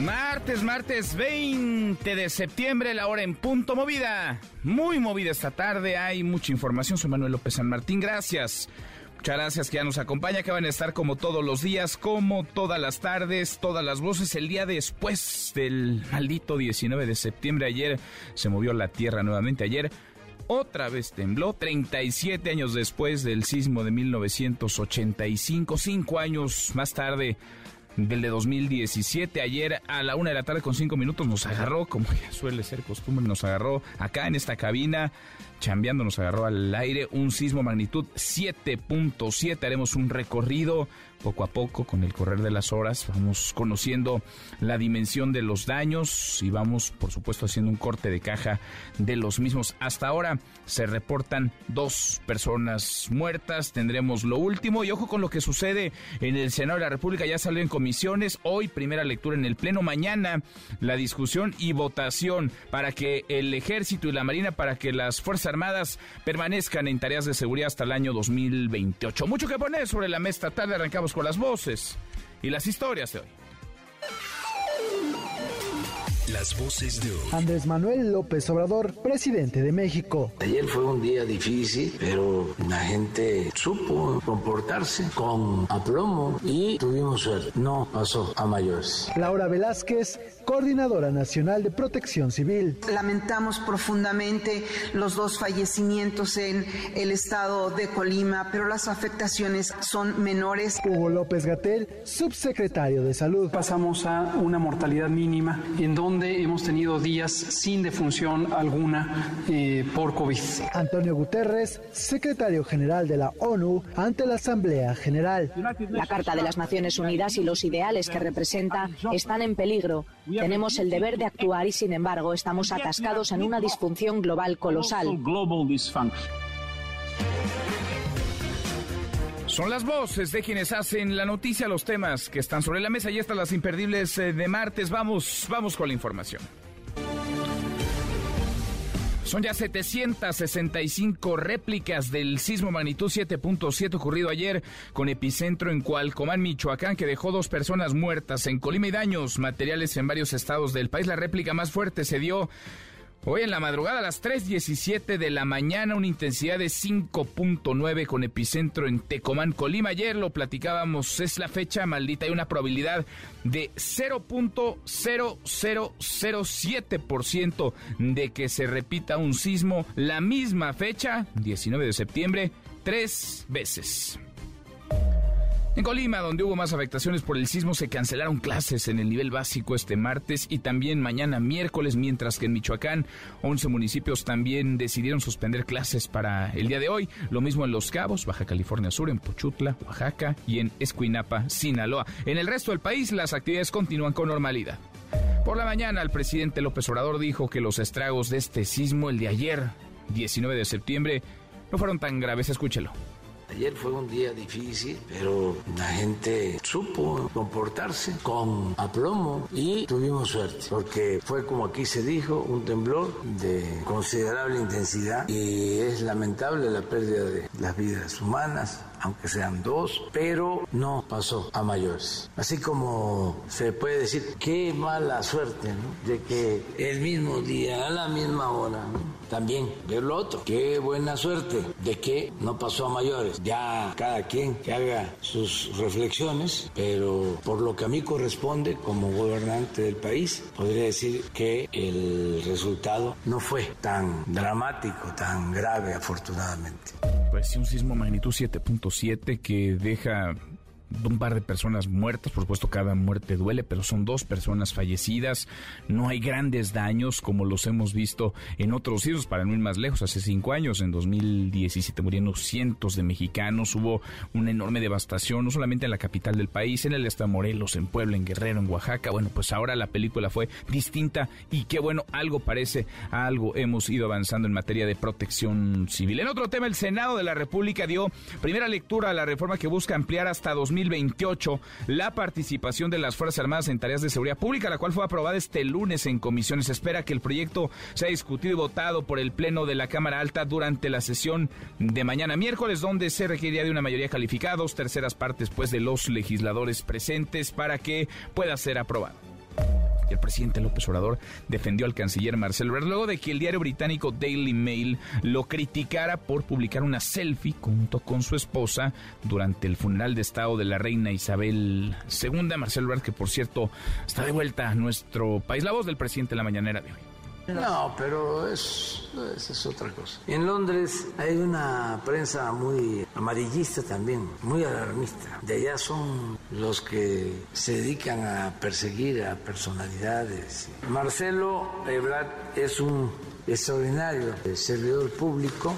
Martes, martes 20 de septiembre, la hora en punto movida. Muy movida esta tarde, hay mucha información. Soy Manuel López San Martín, gracias. Muchas gracias que ya nos acompaña, que van a estar como todos los días, como todas las tardes, todas las voces. El día después del maldito 19 de septiembre, ayer se movió la tierra nuevamente. Ayer otra vez tembló, 37 años después del sismo de 1985, cinco años más tarde del de 2017. Ayer a la una de la tarde con cinco minutos nos agarró, como ya suele ser costumbre, nos agarró acá en esta cabina, chambeando, nos agarró al aire un sismo magnitud 7.7. Haremos un recorrido poco a poco, con el correr de las horas, vamos conociendo la dimensión de los daños y vamos, por supuesto, haciendo un corte de caja de los mismos. Hasta ahora se reportan dos personas muertas, tendremos lo último y ojo con lo que sucede en el Senado de la República, ya salió en comisiones, hoy primera lectura en el Pleno, mañana la discusión y votación para que el Ejército y la Marina, para que las Fuerzas Armadas permanezcan en tareas de seguridad hasta el año 2028. Mucho que poner sobre la mesa, tarde arrancamos con las voces y las historias de hoy. Las voces de hoy. Andrés Manuel López Obrador, presidente de México. Ayer fue un día difícil, pero la gente supo comportarse con aplomo y tuvimos suerte. No pasó a mayores. Laura Velázquez, coordinadora nacional de protección civil. Lamentamos profundamente los dos fallecimientos en el estado de Colima, pero las afectaciones son menores. Hugo López Gatel, subsecretario de salud. Pasamos a una mortalidad mínima en donde hemos tenido días sin defunción alguna eh, por COVID. Antonio Guterres, secretario general de la ONU, ante la Asamblea General. La Carta de las Naciones Unidas y los ideales que representa están en peligro. Tenemos el deber de actuar y, sin embargo, estamos atascados en una disfunción global colosal. Son las voces de quienes hacen la noticia, los temas que están sobre la mesa y estas las imperdibles eh, de martes. Vamos, vamos con la información. Son ya 765 réplicas del sismo magnitud 7.7 ocurrido ayer con epicentro en Cualcomán, Michoacán, que dejó dos personas muertas en Colima y daños materiales en varios estados del país. La réplica más fuerte se dio Hoy en la madrugada a las 3.17 de la mañana, una intensidad de 5.9 con epicentro en Tecomán, Colima. Ayer lo platicábamos, es la fecha maldita, hay una probabilidad de 0.0007% de que se repita un sismo la misma fecha, 19 de septiembre, tres veces. En Colima, donde hubo más afectaciones por el sismo, se cancelaron clases en el nivel básico este martes y también mañana miércoles, mientras que en Michoacán 11 municipios también decidieron suspender clases para el día de hoy. Lo mismo en Los Cabos, Baja California Sur, en Pochutla, Oaxaca y en Escuinapa, Sinaloa. En el resto del país las actividades continúan con normalidad. Por la mañana, el presidente López Obrador dijo que los estragos de este sismo, el de ayer, 19 de septiembre, no fueron tan graves. Escúchelo. Ayer fue un día difícil, pero la gente supo comportarse con aplomo y tuvimos suerte, porque fue como aquí se dijo, un temblor de considerable intensidad y es lamentable la pérdida de las vidas humanas aunque sean dos, pero no pasó a mayores. Así como se puede decir, qué mala suerte, ¿no? De que el mismo día, a la misma hora, también ver lo otro, qué buena suerte de que no pasó a mayores. Ya cada quien que haga sus reflexiones, pero por lo que a mí corresponde como gobernante del país, podría decir que el resultado no fue tan dramático, tan grave, afortunadamente. Pues sí, un sismo magnitud 7.7 que deja un par de personas muertas, por supuesto cada muerte duele, pero son dos personas fallecidas, no hay grandes daños como los hemos visto en otros sitios, para no ir más lejos, hace cinco años, en 2017 murieron cientos de mexicanos, hubo una enorme devastación, no solamente en la capital del país, en el estado de Morelos, en Puebla, en Guerrero, en Oaxaca, bueno, pues ahora la película fue distinta y qué bueno, algo parece, algo hemos ido avanzando en materia de protección civil. En otro tema, el Senado de la República dio primera lectura a la reforma que busca ampliar hasta 2028 la participación de las Fuerzas Armadas en tareas de seguridad pública, la cual fue aprobada este lunes en comisiones. espera que el proyecto sea discutido y votado por el Pleno de la Cámara Alta durante la sesión de mañana miércoles, donde se requeriría de una mayoría calificada, dos terceras partes pues de los legisladores presentes para que pueda ser aprobado el presidente López Obrador defendió al canciller Marcelo Ebrard luego de que el diario británico Daily Mail lo criticara por publicar una selfie junto con su esposa durante el funeral de Estado de la reina Isabel II. Marcelo Ebrard, que por cierto está de vuelta a nuestro país. La voz del presidente de la mañanera de hoy. No, pero es, es otra cosa. En Londres hay una prensa muy amarillista también, muy alarmista. De allá son los que se dedican a perseguir a personalidades. Marcelo Ebrard es un extraordinario servidor público,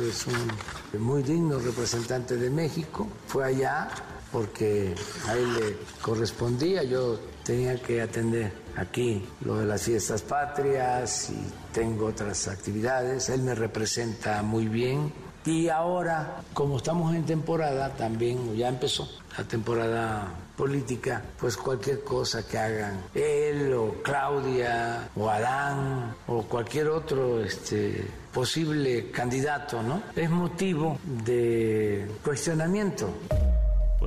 es un muy digno representante de México. Fue allá porque a él le correspondía, yo tenía que atender aquí lo de las fiestas patrias y tengo otras actividades. Él me representa muy bien. Y ahora, como estamos en temporada, también ya empezó la temporada política, pues cualquier cosa que hagan él o Claudia o Adán o cualquier otro este, posible candidato, ¿no? Es motivo de cuestionamiento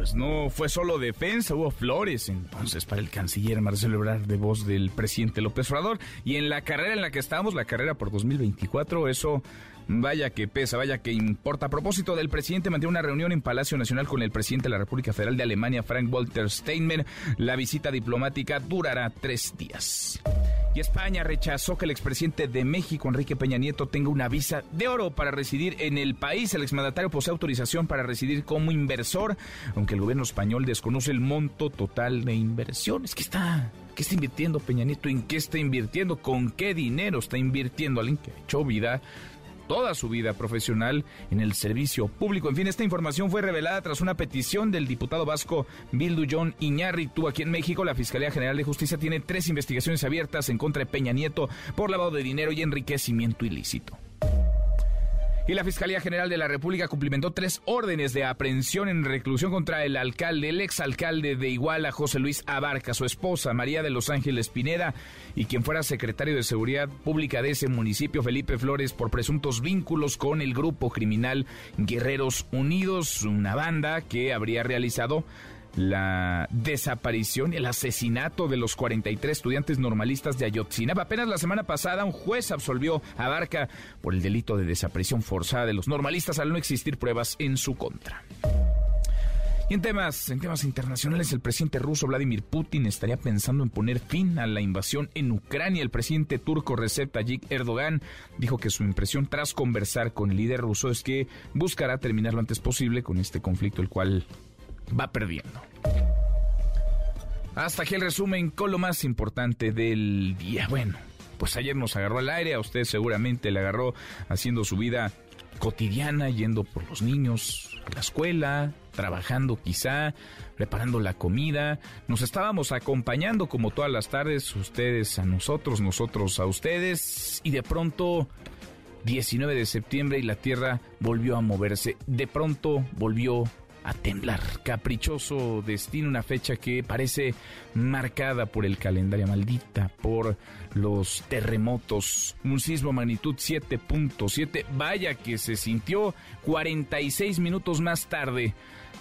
pues no fue solo defensa, hubo flores entonces para el canciller Marcelo Ebrard de voz del presidente López Obrador. Y en la carrera en la que estamos, la carrera por 2024, eso Vaya que pesa, vaya que importa. A propósito del presidente, mantiene una reunión en Palacio Nacional con el presidente de la República Federal de Alemania, Frank Walter Steinmeier. La visita diplomática durará tres días. Y España rechazó que el expresidente de México, Enrique Peña Nieto, tenga una visa de oro para residir en el país. El exmandatario posee autorización para residir como inversor, aunque el gobierno español desconoce el monto total de inversiones. ¿Qué está, qué está invirtiendo Peña Nieto? ¿En qué está invirtiendo? ¿Con qué dinero está invirtiendo alguien que ha hecho vida toda su vida profesional en el servicio público. En fin, esta información fue revelada tras una petición del diputado vasco Bildu John Iñárritu. Aquí en México, la Fiscalía General de Justicia tiene tres investigaciones abiertas en contra de Peña Nieto por lavado de dinero y enriquecimiento ilícito. Y la Fiscalía General de la República cumplimentó tres órdenes de aprehensión en reclusión contra el alcalde, el exalcalde de Iguala, José Luis Abarca, su esposa, María de Los Ángeles Pineda, y quien fuera secretario de Seguridad Pública de ese municipio, Felipe Flores, por presuntos vínculos con el grupo criminal Guerreros Unidos, una banda que habría realizado la desaparición el asesinato de los 43 estudiantes normalistas de Ayotzinapa. Apenas la semana pasada un juez absolvió a Barca por el delito de desaparición forzada de los normalistas al no existir pruebas en su contra. Y en temas, en temas internacionales, el presidente ruso Vladimir Putin estaría pensando en poner fin a la invasión en Ucrania. El presidente turco Recep Tayyip Erdogan dijo que su impresión tras conversar con el líder ruso es que buscará terminar lo antes posible con este conflicto, el cual va perdiendo. Hasta aquí el resumen con lo más importante del día. Bueno, pues ayer nos agarró al aire, a usted seguramente le agarró haciendo su vida cotidiana, yendo por los niños a la escuela, trabajando quizá, preparando la comida. Nos estábamos acompañando como todas las tardes, ustedes a nosotros, nosotros a ustedes, y de pronto 19 de septiembre y la Tierra volvió a moverse. De pronto volvió a temblar. Caprichoso destino, una fecha que parece marcada por el calendario maldita, por los terremotos. Un sismo magnitud 7.7, vaya que se sintió 46 minutos más tarde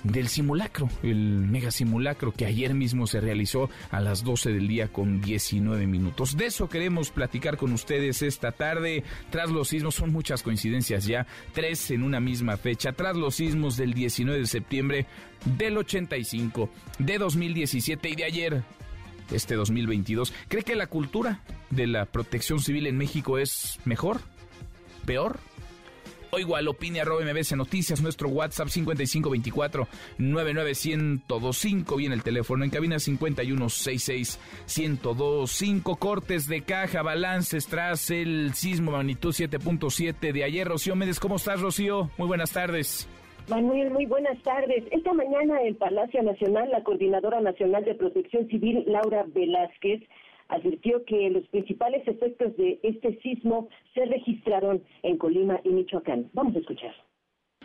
del simulacro, el mega simulacro que ayer mismo se realizó a las 12 del día con 19 minutos. De eso queremos platicar con ustedes esta tarde. Tras los sismos, son muchas coincidencias ya, tres en una misma fecha. Tras los sismos del 19 de septiembre del 85, de 2017 y de ayer, este 2022, ¿cree que la cultura de la protección civil en México es mejor? ¿Peor? O igual opine arroba mbc noticias, nuestro WhatsApp 5524 99125 viene el teléfono en cabina 5166 1025 cortes de caja, balances tras el sismo magnitud 7.7 de ayer. Rocío Méndez, ¿cómo estás Rocío? Muy buenas tardes. Manuel, muy buenas tardes. Esta mañana en Palacio Nacional, la Coordinadora Nacional de Protección Civil, Laura Velázquez, advirtió que los principales efectos de este sismo se registraron en Colima y Michoacán. Vamos a escuchar.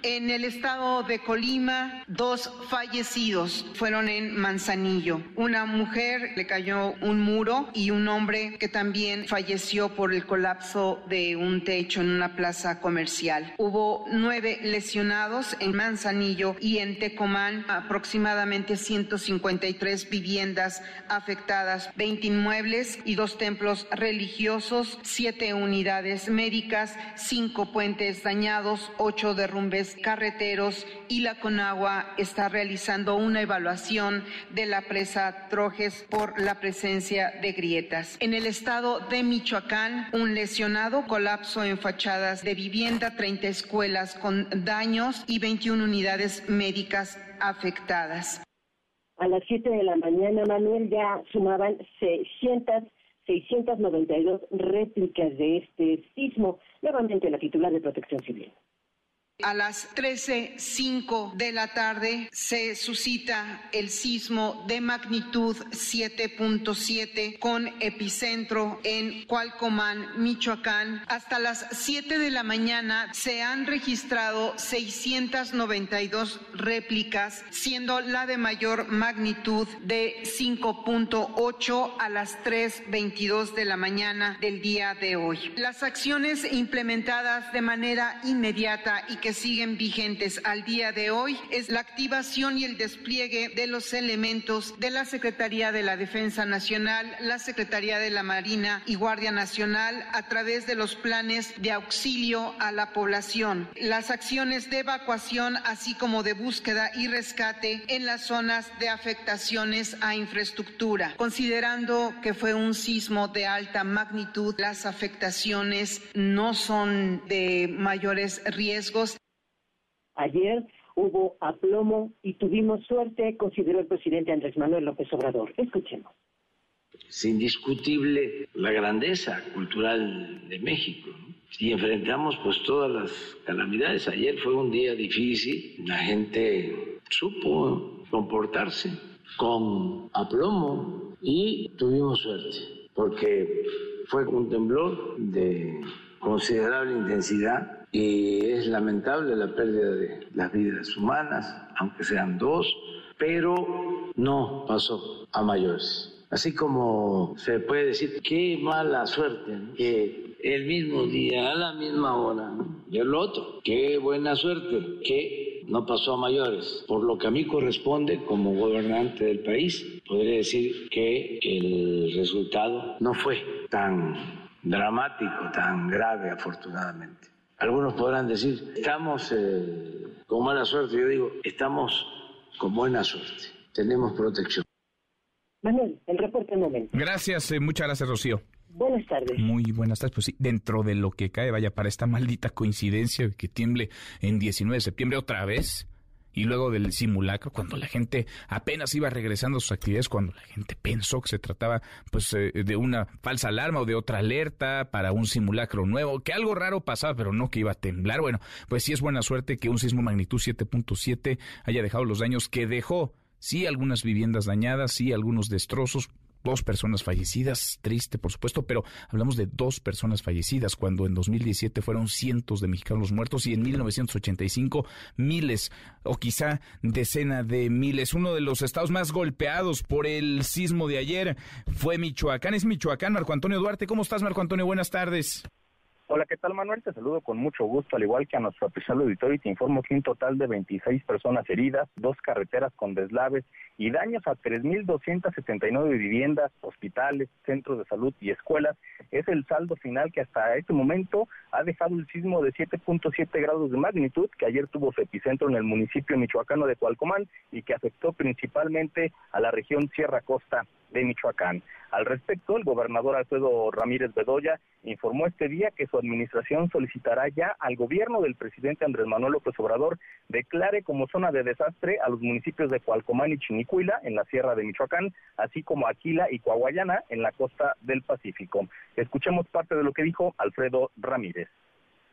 En el estado de Colima, dos fallecidos fueron en Manzanillo. Una mujer le cayó un muro y un hombre que también falleció por el colapso de un techo en una plaza comercial. Hubo nueve lesionados en Manzanillo y en Tecomán, aproximadamente 153 viviendas afectadas, 20 inmuebles y dos templos religiosos, siete unidades médicas, cinco puentes dañados, ocho derrumbes carreteros y la Conagua está realizando una evaluación de la presa Trojes por la presencia de grietas. En el estado de Michoacán, un lesionado, colapso en fachadas de vivienda, 30 escuelas con daños y 21 unidades médicas afectadas. A las 7 de la mañana, Manuel, ya sumaban 600 692 réplicas de este sismo. Nuevamente la titular de Protección Civil. A las 13.05 de la tarde se suscita el sismo de magnitud 7.7 con epicentro en Cualcomán, Michoacán. Hasta las 7 de la mañana se han registrado 692 réplicas, siendo la de mayor magnitud de 5.8 a las 3.22 de la mañana del día de hoy. Las acciones implementadas de manera inmediata y que siguen vigentes al día de hoy es la activación y el despliegue de los elementos de la Secretaría de la Defensa Nacional, la Secretaría de la Marina y Guardia Nacional a través de los planes de auxilio a la población, las acciones de evacuación así como de búsqueda y rescate en las zonas de afectaciones a infraestructura. Considerando que fue un sismo de alta magnitud, las afectaciones no son de mayores riesgos Ayer hubo aplomo y tuvimos suerte, consideró el presidente Andrés Manuel López Obrador. Escuchemos. Es indiscutible la grandeza cultural de México. Y enfrentamos pues todas las calamidades. Ayer fue un día difícil, la gente supo comportarse con aplomo y tuvimos suerte, porque fue un temblor de considerable intensidad y es lamentable la pérdida de las vidas humanas, aunque sean dos, pero no pasó a mayores. Así como se puede decir, qué mala suerte que el mismo día, a la misma hora, y el otro, qué buena suerte que no pasó a mayores. Por lo que a mí corresponde como gobernante del país, podría decir que el resultado no fue tan dramático, tan grave, afortunadamente. Algunos podrán decir, estamos eh, con mala suerte. Yo digo, estamos con buena suerte. Tenemos protección. Manuel, el reporte momento. Gracias, eh, muchas gracias, Rocío. Buenas tardes. Muy buenas tardes. Pues sí, dentro de lo que cae, vaya, para esta maldita coincidencia que tiemble en 19 de septiembre otra vez, y luego del simulacro, cuando la gente apenas iba regresando a sus actividades, cuando la gente pensó que se trataba pues eh, de una falsa alarma o de otra alerta para un simulacro nuevo, que algo raro pasaba, pero no que iba a temblar. Bueno, pues sí es buena suerte que un sismo magnitud 7.7 haya dejado los daños que dejó. Sí, algunas viviendas dañadas, sí, algunos destrozos, dos personas fallecidas, triste por supuesto, pero hablamos de dos personas fallecidas cuando en 2017 fueron cientos de mexicanos muertos y en 1985 miles o quizá decena de miles. Uno de los estados más golpeados por el sismo de ayer fue Michoacán. Es Michoacán, Marco Antonio Duarte. ¿Cómo estás, Marco Antonio? Buenas tardes. Hola, ¿qué tal Manuel? Te saludo con mucho gusto, al igual que a nuestro apreciado auditorio y te informo que un total de 26 personas heridas, dos carreteras con deslaves y daños a 3.279 viviendas, hospitales, centros de salud y escuelas es el saldo final que hasta este momento ha dejado el sismo de 7.7 grados de magnitud que ayer tuvo su epicentro en el municipio michoacano de Cualcomán y que afectó principalmente a la región Sierra Costa de Michoacán. Al respecto, el gobernador Alfredo Ramírez Bedoya informó este día que su administración solicitará ya al gobierno del presidente Andrés Manuel López Obrador declare como zona de desastre a los municipios de Cualcomán y Chinicuila en la sierra de Michoacán, así como Aquila y Coahuayana en la costa del Pacífico. Escuchemos parte de lo que dijo Alfredo Ramírez.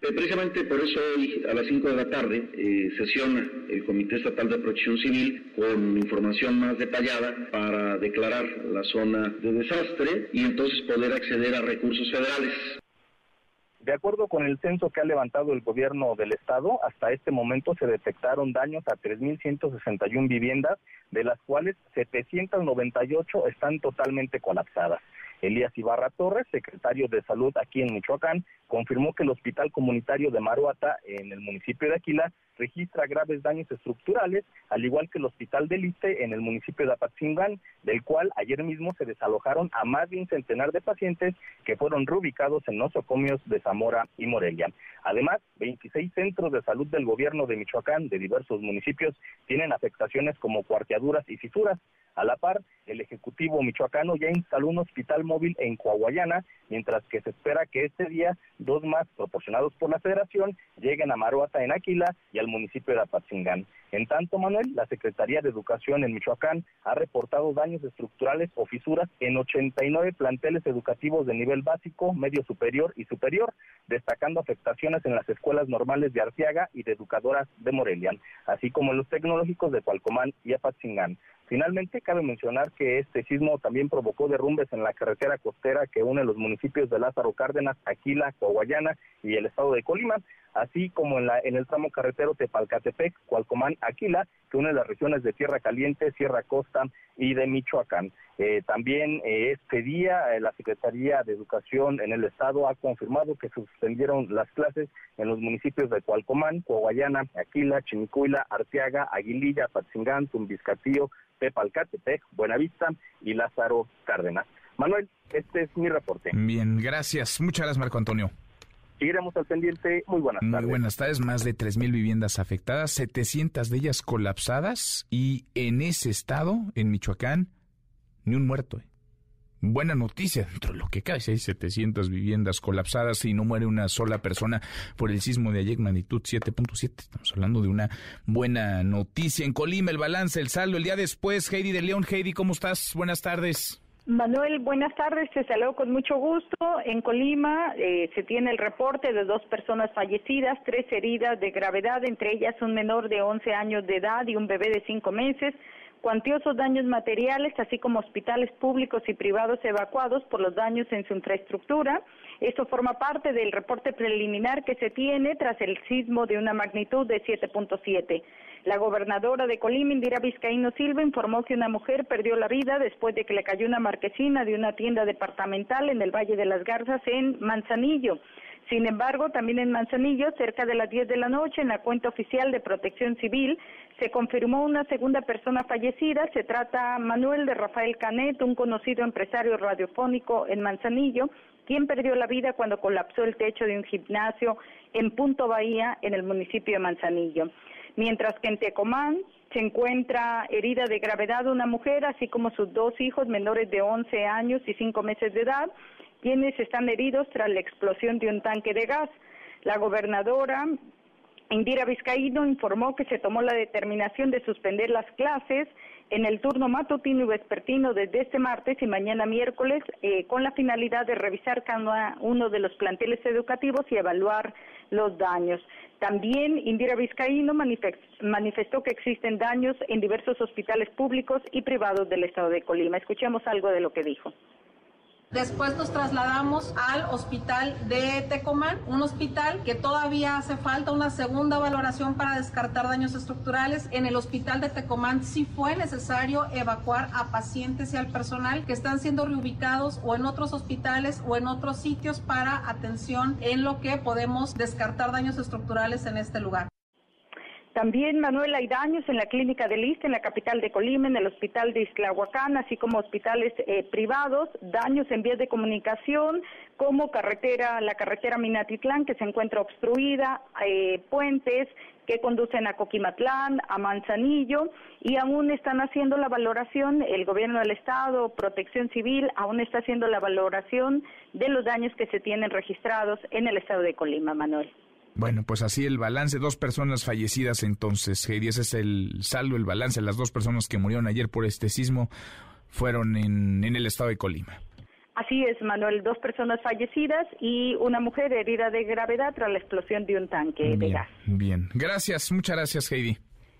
Eh, precisamente por eso hoy a las 5 de la tarde eh, sesiona el Comité Estatal de Protección Civil con información más detallada para declarar la zona de desastre y entonces poder acceder a recursos federales. De acuerdo con el censo que ha levantado el gobierno del estado, hasta este momento se detectaron daños a 3.161 viviendas, de las cuales 798 están totalmente colapsadas. Elías Ibarra Torres, secretario de Salud aquí en Michoacán, confirmó que el Hospital Comunitario de Maruata, en el municipio de Aquila, registra graves daños estructurales, al igual que el Hospital de Liste en el municipio de Apatzingán, del cual ayer mismo se desalojaron a más de un centenar de pacientes que fueron reubicados en nosocomios de Zamora y Morelia. Además, 26 centros de salud del gobierno de Michoacán de diversos municipios tienen afectaciones como cuarteaduras y fisuras. A la par, el Ejecutivo michoacano ya instaló un hospital móvil en Coahuayana, mientras que se espera que este día dos más proporcionados por la Federación lleguen a Maruata en Aquila y al municipio de Apatzingán. En tanto, Manuel, la Secretaría de Educación en Michoacán ha reportado daños estructurales o fisuras en 89 planteles educativos de nivel básico, medio superior y superior, destacando afectaciones en las escuelas normales de Arteaga y de educadoras de Morelia, así como en los tecnológicos de Cualcomán y Apatzingán. Finalmente, cabe mencionar que este sismo también provocó derrumbes en la carretera costera que une los municipios de Lázaro Cárdenas, Aquila, Coahuayana y el estado de Colima, así como en, el tramo carretero Tepalcatepec, Cualcomán, Aquila, que une las regiones de Tierra Caliente, Sierra Costa y de Michoacán. Eh, también eh, este día eh, la Secretaría de Educación en el estado ha confirmado que suspendieron las clases en los municipios de Cualcomán, Coahuayana, Aquila, Chinicuila, Arteaga, Aguililla, Patzingán, Tumbiscatío, Tepalcatepec, Buenavista y Lázaro Cárdenas. Manuel, este es mi reporte. Bien, gracias. Muchas gracias, Marco Antonio. Seguiremos al pendiente. Muy buenas tardes. Muy buenas tardes. Más de 3.000 viviendas afectadas, 700 de ellas colapsadas y en ese estado, en Michoacán, ni un muerto. ¿eh? Buena noticia, dentro de lo que cae, hay 700 viviendas colapsadas y no muere una sola persona por el sismo de ayer, magnitud 7.7. Estamos hablando de una buena noticia. En Colima, el balance, el saldo, el día después, Heidi de León. Heidi, ¿cómo estás? Buenas tardes. Manuel, buenas tardes, te saludo con mucho gusto. En Colima eh, se tiene el reporte de dos personas fallecidas, tres heridas de gravedad, entre ellas un menor de 11 años de edad y un bebé de 5 meses cuantiosos daños materiales, así como hospitales públicos y privados evacuados por los daños en su infraestructura. Esto forma parte del reporte preliminar que se tiene tras el sismo de una magnitud de 7.7. La gobernadora de Colima, Indira Vizcaíno Silva, informó que una mujer perdió la vida después de que le cayó una marquesina de una tienda departamental en el Valle de las Garzas en Manzanillo. Sin embargo, también en Manzanillo, cerca de las 10 de la noche, en la cuenta oficial de Protección Civil, se confirmó una segunda persona fallecida. Se trata Manuel de Rafael Canet, un conocido empresario radiofónico en Manzanillo, quien perdió la vida cuando colapsó el techo de un gimnasio en Punto Bahía, en el municipio de Manzanillo. Mientras que en Tecomán se encuentra herida de gravedad una mujer, así como sus dos hijos menores de 11 años y 5 meses de edad, quienes están heridos tras la explosión de un tanque de gas. La gobernadora Indira Vizcaíno informó que se tomó la determinación de suspender las clases en el turno matutino y vespertino desde este martes y mañana miércoles eh, con la finalidad de revisar cada uno de los planteles educativos y evaluar los daños. También Indira Vizcaíno manifestó que existen daños en diversos hospitales públicos y privados del estado de Colima. Escuchemos algo de lo que dijo. Después nos trasladamos al hospital de Tecomán, un hospital que todavía hace falta una segunda valoración para descartar daños estructurales. En el hospital de Tecomán sí fue necesario evacuar a pacientes y al personal que están siendo reubicados o en otros hospitales o en otros sitios para atención en lo que podemos descartar daños estructurales en este lugar. También, Manuel, hay daños en la clínica de Lista, en la capital de Colima, en el hospital de Islahuacán, así como hospitales eh, privados, daños en vías de comunicación, como carretera, la carretera Minatitlán, que se encuentra obstruida, eh, puentes que conducen a Coquimatlán, a Manzanillo, y aún están haciendo la valoración, el gobierno del Estado, Protección Civil, aún está haciendo la valoración de los daños que se tienen registrados en el estado de Colima, Manuel. Bueno, pues así el balance, dos personas fallecidas entonces, Heidi, ese es el saldo, el balance, las dos personas que murieron ayer por este sismo fueron en, en el estado de Colima. Así es, Manuel, dos personas fallecidas y una mujer herida de gravedad tras la explosión de un tanque de gas. Bien, gracias, muchas gracias, Heidi.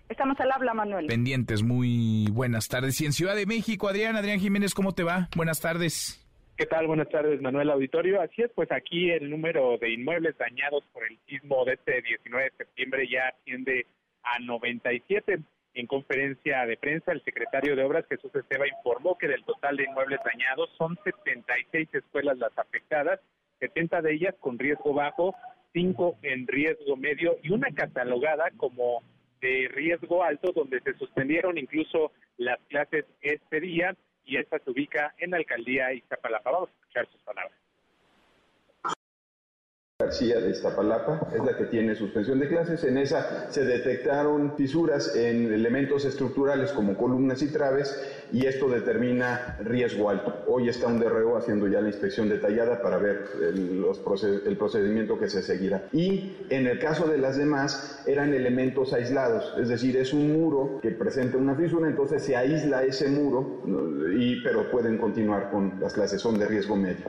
Estamos al habla, Manuel. Pendientes, muy buenas tardes. Y en Ciudad de México, Adrián, Adrián Jiménez, ¿cómo te va? Buenas tardes. ¿Qué tal? Buenas tardes, Manuel Auditorio. Así es, pues aquí el número de inmuebles dañados por el sismo de este 19 de septiembre ya asciende a 97. En conferencia de prensa, el secretario de Obras, Jesús Esteba, informó que del total de inmuebles dañados son 76 escuelas las afectadas, 70 de ellas con riesgo bajo, 5 en riesgo medio y una catalogada como de riesgo alto, donde se suspendieron incluso las clases este día y esta se ubica en la alcaldía Iztapalapa. Vamos a escuchar sus palabras. García de Iztapalapa es la que tiene suspensión de clases. En esa se detectaron fisuras en elementos estructurales como columnas y traves y esto determina riesgo alto. Hoy está un DRO haciendo ya la inspección detallada para ver el, el procedimiento que se seguirá. Y en el caso de las demás eran elementos aislados, es decir, es un muro que presenta una fisura, entonces se aísla ese muro, y, pero pueden continuar con las clases, son de riesgo medio.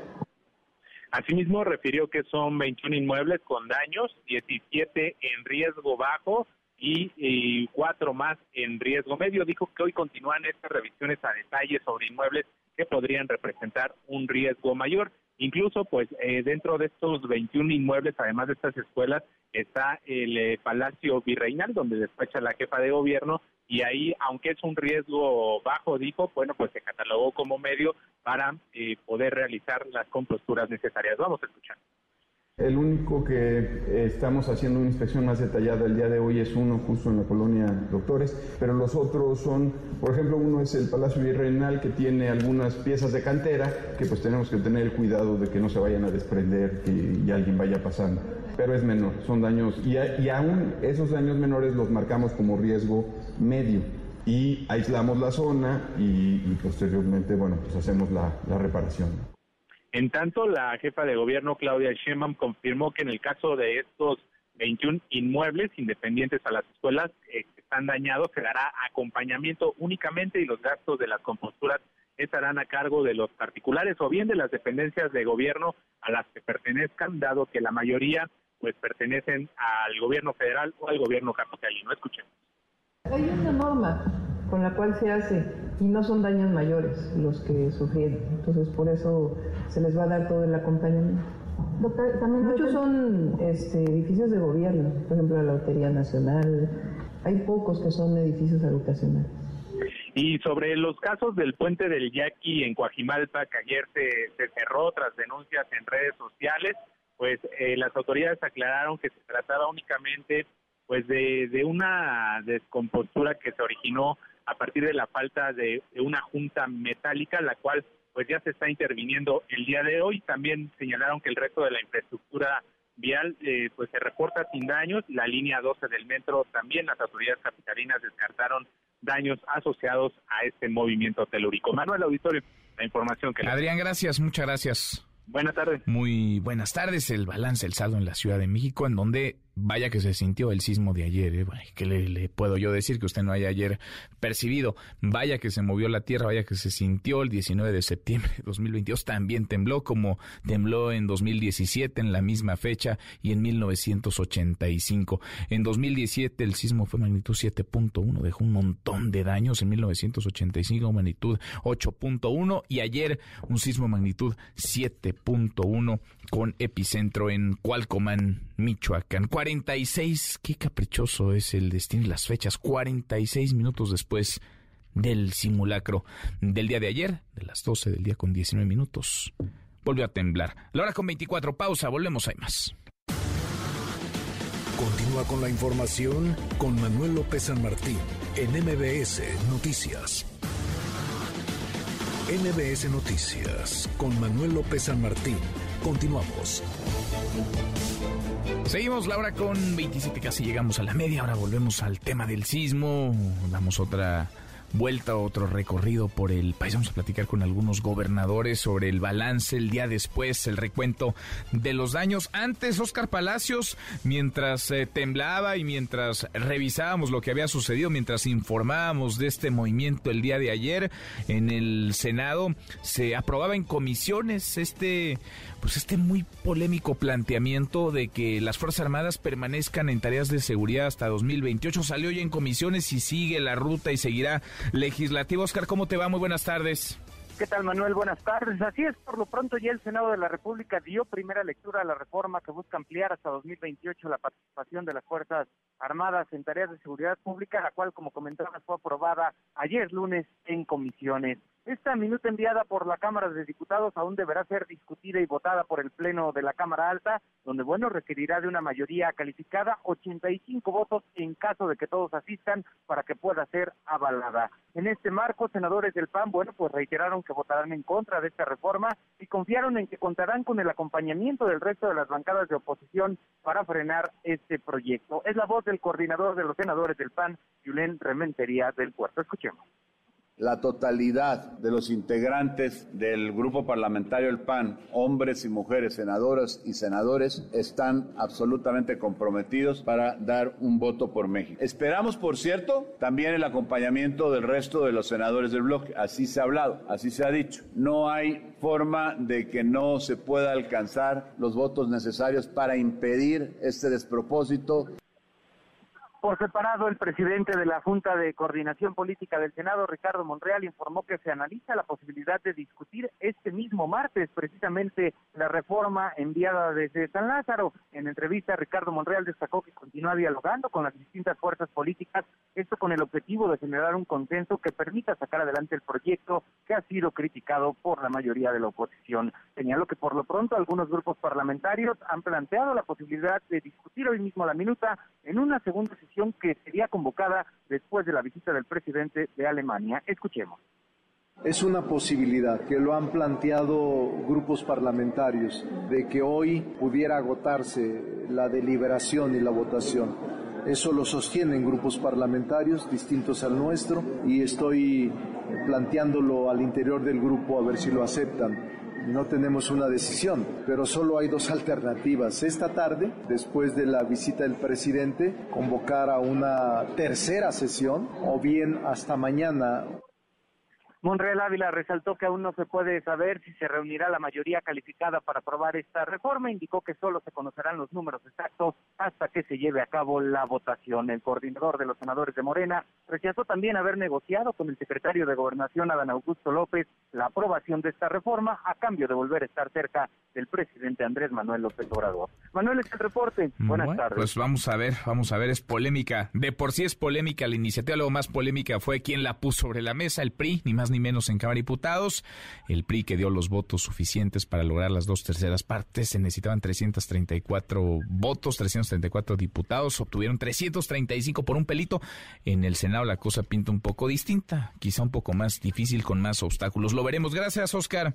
Asimismo, refirió que son 21 inmuebles con daños, 17 en riesgo bajo y, cuatro más en riesgo medio. Dijo que hoy continúan estas revisiones a detalle sobre inmuebles que podrían representar un riesgo mayor. Incluso, pues, eh, dentro de estos 21 inmuebles, además de estas escuelas, está el eh, Palacio Virreinal, donde despacha la jefa de gobierno, y ahí, aunque es un riesgo bajo, dijo, bueno, pues se catalogó como medio para eh, poder realizar las composturas necesarias. Vamos a escuchar. El único que estamos haciendo una inspección más detallada el día de hoy es uno justo en la colonia Doctores, pero los otros son, por ejemplo, uno es el Palacio Virreinal que tiene algunas piezas de cantera que pues tenemos que tener el cuidado de que no se vayan a desprender y, alguien vaya pasando. Pero es menor, son daños y, aún esos daños menores los marcamos como riesgo medio y aislamos la zona y, posteriormente, bueno, pues hacemos la reparación. En tanto, la jefa de gobierno Claudia Sheinbaum confirmó que en el caso de estos 21 inmuebles independientes a las escuelas eh, que están dañados se dará acompañamiento únicamente y los gastos de las composturas estarán a cargo de los particulares o bien de las dependencias de gobierno a las que pertenezcan, dado que la mayoría pues pertenecen al gobierno federal o al gobierno capitalino. Escuchen. Hay una norma con la cual se hace y no son daños mayores los que sufrieron. Entonces por eso se les va a dar todo el acompañamiento. también Muchos son este, edificios de gobierno, por ejemplo la Lotería Nacional. Hay pocos que son edificios habitacionales. Y sobre los casos del puente del Yaqui en Coajimalpa, que ayer se, cerró tras denuncias en redes sociales, pues eh, las autoridades aclararon que se trataba únicamente pues de, de una descompostura que se originó a partir de la falta de, una junta metálica, la cual pues ya se está interviniendo el día de hoy. También señalaron que el resto de la infraestructura vial eh, pues se reporta sin daños. La línea 12 del metro también las autoridades capitalinas descartaron daños asociados a este movimiento telúrico. Manuel Auditorio, la información que... Adrián, gracias, muchas gracias. Buenas tardes. Muy buenas tardes. El balance, el saldo en la Ciudad de México, en donde Vaya que se sintió el sismo de ayer, ¿eh? ¿qué le, puedo yo decir que usted no haya ayer percibido? Vaya que se movió la tierra, vaya que se sintió el 19 de septiembre de 2022, también tembló como tembló en 2017 en la misma fecha y en 1985. En 2017 el sismo fue magnitud 7.1, dejó un montón de daños, en 1985 magnitud 8.1 y ayer un sismo magnitud 7.1 con epicentro en Cualcomán, Michoacán. 46, qué caprichoso es el destino y las fechas. 46 minutos después del simulacro del día de ayer, de las 12 del día con 19 minutos, volvió a temblar. La hora con 24, pausa, volvemos, hay más. Continúa con la información con Manuel López San Martín en MBS Noticias. MBS Noticias con Manuel López San Martín. Continuamos. Seguimos, Laura, con 27, casi llegamos a la media. Ahora volvemos al tema del sismo. Damos otra vuelta, otro recorrido por el país. Vamos a platicar con algunos gobernadores sobre el balance el día después, el recuento de los daños. Antes, Oscar Palacios, mientras eh, temblaba y mientras revisábamos lo que había sucedido, mientras informábamos de este movimiento el día de ayer en el Senado, se aprobaba en comisiones este pues este muy polémico planteamiento de que las Fuerzas Armadas permanezcan en tareas de seguridad hasta 2028 salió ya en comisiones y sigue la ruta y seguirá legislativo. Oscar, ¿cómo te va? Muy buenas tardes. ¿Qué tal, Manuel? Buenas tardes. Así es, por lo pronto ya el Senado de la República dio primera lectura a la reforma que busca ampliar hasta 2028 la participación de las Fuerzas Armadas en tareas de seguridad pública, la cual, como comentabas, fue aprobada ayer lunes en comisiones. Esta minuta enviada por la Cámara de Diputados aún deberá ser discutida y votada por el Pleno de la Cámara Alta, donde, bueno, requerirá de una mayoría calificada, 85 votos en caso de que todos asistan para que pueda ser avalada. En este marco, senadores del PAN, bueno, pues reiteraron que votarán en contra de esta reforma y confiaron en que contarán con el acompañamiento del resto de las bancadas de oposición para frenar este proyecto. Es la voz del coordinador de los senadores del PAN, Julen Rementería del Puerto. Escuchemos la totalidad de los integrantes del grupo parlamentario El PAN, hombres y mujeres, senadoras y senadores, están absolutamente comprometidos para dar un voto por México. Esperamos, por cierto, también el acompañamiento del resto de los senadores del bloque. Así se ha hablado, así se ha dicho. No hay forma de que no se pueda alcanzar los votos necesarios para impedir este despropósito. Por separado, el presidente de la Junta de Coordinación Política del Senado, Ricardo Monreal, informó que se analiza la posibilidad de discutir este mismo martes precisamente la reforma enviada desde San Lázaro. En entrevista, Ricardo Monreal destacó que continúa dialogando con las distintas fuerzas políticas, esto con el objetivo de generar un consenso que permita sacar adelante el proyecto que ha sido criticado por la mayoría de la oposición. Señaló que por lo pronto algunos grupos parlamentarios han planteado la posibilidad de discutir hoy mismo la minuta en una segunda sesión que sería convocada después de la visita del presidente de Alemania. Escuchemos. Es una posibilidad que lo han planteado grupos parlamentarios de que hoy pudiera agotarse la deliberación y la votación. Eso lo sostienen grupos parlamentarios distintos al nuestro y estoy planteándolo al interior del grupo a ver si lo aceptan no tenemos una decisión, pero solo hay dos alternativas. Esta tarde, después de la visita del presidente, convocar a una tercera sesión o bien hasta mañana Monreal Ávila resaltó que aún no se puede saber si se reunirá la mayoría calificada para aprobar esta reforma. Indicó que solo se conocerán los números exactos hasta que se lleve a cabo la votación. El coordinador de los senadores de Morena rechazó también haber negociado con el secretario de Gobernación, Adán Augusto López, la aprobación de esta reforma a cambio de volver a estar cerca del presidente Andrés Manuel López Obrador. Manuel, es el reporte. Buenas tardes. Pues vamos a ver, vamos a ver, es polémica. De por sí es polémica la iniciativa, lo más polémica fue quien la puso sobre la mesa, el PRI, ni más ni menos en Cámara de Diputados. El PRI que dio los votos suficientes para lograr las dos terceras partes. Se necesitaban 334 votos, 334 diputados. Obtuvieron 335 por un pelito. En el Senado la cosa pinta un poco distinta, quizá un poco más difícil con más obstáculos. Lo veremos. Gracias, Oscar.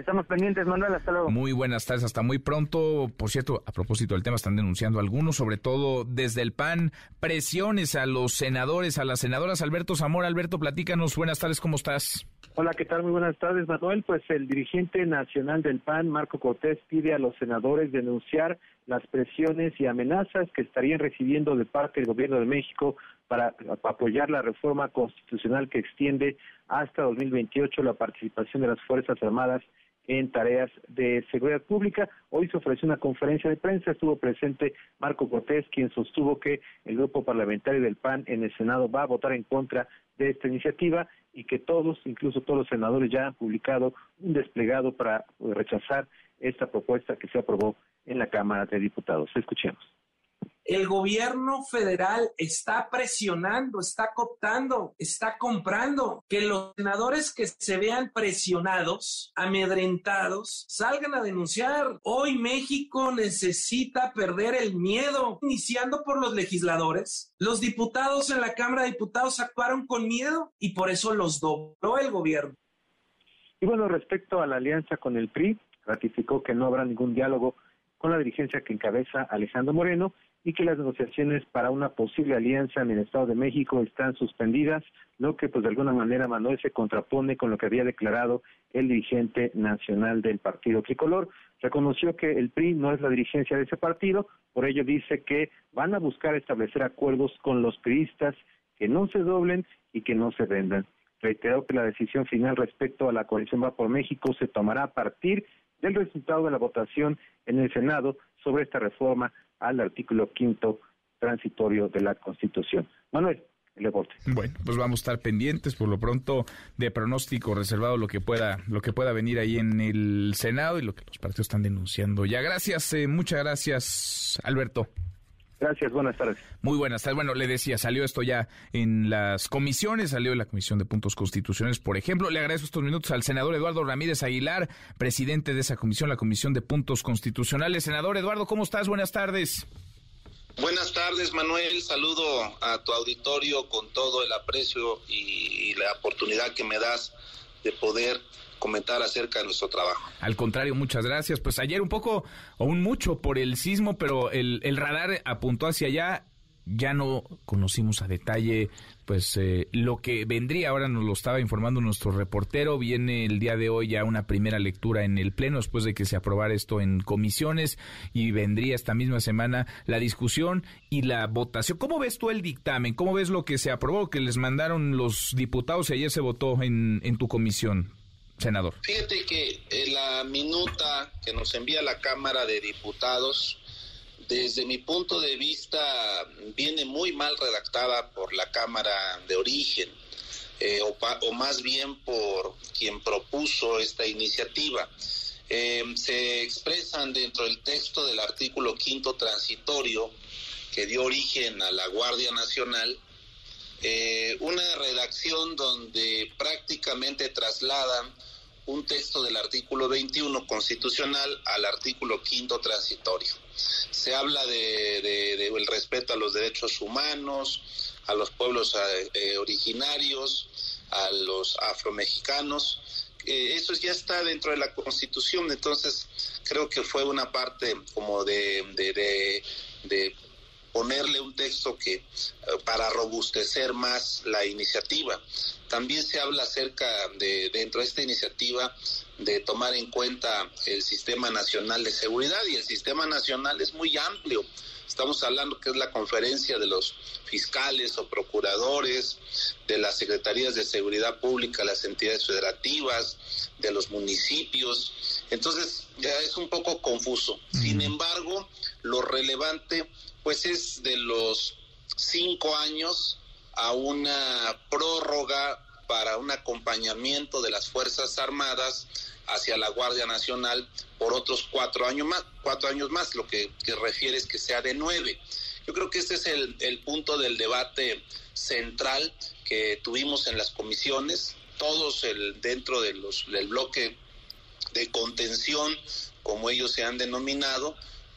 Estamos pendientes, Manuel. Hasta luego. Muy buenas tardes, hasta muy pronto. Por cierto, a propósito del tema, están denunciando algunos, sobre todo desde el PAN, presiones a los senadores, a las senadoras. Alberto Zamora, Alberto, platícanos. Buenas tardes, ¿cómo estás? Hola, ¿qué tal? Muy buenas tardes, Manuel. Pues el dirigente nacional del PAN, Marco Cortés, pide a los senadores denunciar las presiones y amenazas que estarían recibiendo de parte del gobierno de México para apoyar la reforma constitucional que extiende hasta 2028 la participación de las Fuerzas Armadas en tareas de seguridad pública. Hoy se ofreció una conferencia de prensa, estuvo presente Marco Cortés, quien sostuvo que el grupo parlamentario del PAN en el Senado va a votar en contra de esta iniciativa y que todos, incluso todos los senadores, ya han publicado un desplegado para rechazar esta propuesta que se aprobó en la Cámara de Diputados. Escuchemos. El gobierno federal está presionando, está cooptando, está comprando que los senadores que se vean presionados, amedrentados, salgan a denunciar. Hoy México necesita perder el miedo, iniciando por los legisladores. Los diputados en la Cámara de Diputados actuaron con miedo y por eso los dobló el gobierno. Y bueno, respecto a la alianza con el PRI, ratificó que no habrá ningún diálogo con la dirigencia que encabeza Alejandro Moreno y que las negociaciones para una posible alianza en el Estado de México están suspendidas, lo que pues de alguna manera Manuel se contrapone con lo que había declarado el dirigente nacional del partido tricolor. Reconoció que el PRI no es la dirigencia de ese partido, por ello dice que van a buscar establecer acuerdos con los priistas que no se doblen y que no se vendan. Reiteró que la decisión final respecto a la coalición Va por México se tomará a partir del resultado de la votación en el Senado sobre esta reforma al artículo quinto transitorio de la Constitución. Manuel. El deporte. Bueno, pues vamos a estar pendientes por lo pronto de pronóstico reservado lo que pueda lo que pueda venir ahí en el Senado y lo que los partidos están denunciando. Ya gracias, eh, muchas gracias, Alberto. Gracias, buenas tardes. Muy buenas tardes. Bueno, le decía, salió esto ya en las comisiones, salió en la Comisión de Puntos Constitucionales, por ejemplo. Le agradezco estos minutos al senador Eduardo Ramírez Aguilar, presidente de esa comisión, la Comisión de Puntos Constitucionales. Senador Eduardo, ¿cómo estás? Buenas tardes. Buenas tardes, Manuel. Saludo a tu auditorio con todo el aprecio y la oportunidad que me das de poder comentar acerca de nuestro trabajo. Al contrario, muchas gracias. Pues ayer un poco, o mucho por el sismo, pero el, el radar apuntó hacia allá. Ya no conocimos a detalle pues eh, lo que vendría, ahora nos lo estaba informando nuestro reportero, viene el día de hoy ya una primera lectura en el Pleno después de que se aprobara esto en comisiones y vendría esta misma semana la discusión y la votación. ¿Cómo ves tú el dictamen? ¿Cómo ves lo que se aprobó, que les mandaron los diputados y ayer se votó en tu comisión? Senador? Fíjate que eh, la minuta que nos envía la Cámara de Diputados, desde mi punto de vista, viene muy mal redactada por la Cámara de origen, eh, o, más bien por quien propuso esta iniciativa. Eh, se expresan dentro del texto del artículo quinto transitorio que dio origen a la Guardia Nacional, una redacción donde prácticamente trasladan un texto del artículo 21 constitucional al artículo quinto transitorio. Se habla de, el respeto a los derechos humanos, a los pueblos eh, eh, originarios, a los afromexicanos. Eh, eso ya está dentro de la Constitución, entonces creo que fue una parte como de, de ponerle un texto que para robustecer más la iniciativa. También se habla acerca de, dentro de esta iniciativa, de tomar en cuenta el Sistema Nacional de Seguridad y el Sistema Nacional es muy amplio. Estamos hablando que es la conferencia de los fiscales o procuradores, de las secretarías de seguridad pública, las entidades federativas, de los municipios. Entonces ya es un poco confuso. Sin embargo, lo relevante pues es de los cinco años a una prórroga para un acompañamiento de las Fuerzas Armadas hacia la Guardia Nacional por otros cuatro años más, cuatro años más, lo que, refiere es que sea de nueve. Yo creo que este es el, punto del debate central que tuvimos en las comisiones, todos el, dentro de los, del bloque de contención, como ellos se han denominado,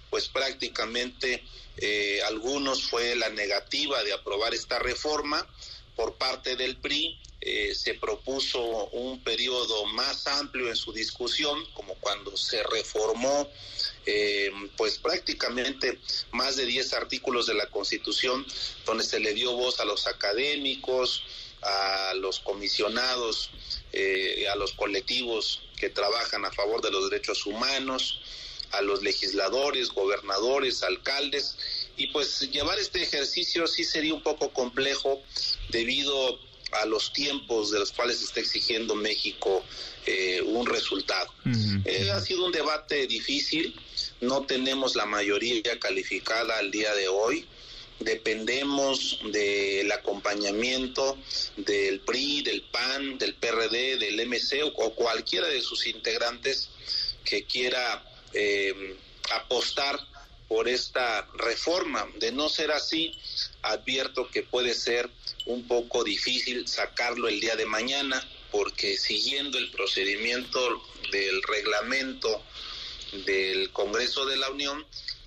pues prácticamente eh, algunos fue la negativa de aprobar esta reforma por parte del PRI. Eh, se propuso un periodo más amplio en su discusión, como cuando se reformó eh, pues prácticamente más de 10 artículos de la Constitución, donde se le dio voz a los académicos, a los comisionados, a los colectivos que trabajan a favor de los derechos humanos, a los legisladores, gobernadores, alcaldes, y pues llevar este ejercicio sí sería un poco complejo debido a los tiempos de los cuales está exigiendo México eh, un resultado. Eh, ha sido un debate difícil, no tenemos la mayoría calificada al día de hoy, dependemos del acompañamiento del PRI, del PAN, del PRD, del MC o cualquiera de sus integrantes que quiera eh, apostar por esta reforma. De no ser así, advierto que puede ser un poco difícil sacarlo el día de mañana, porque siguiendo el procedimiento del reglamento del Congreso de la Unión,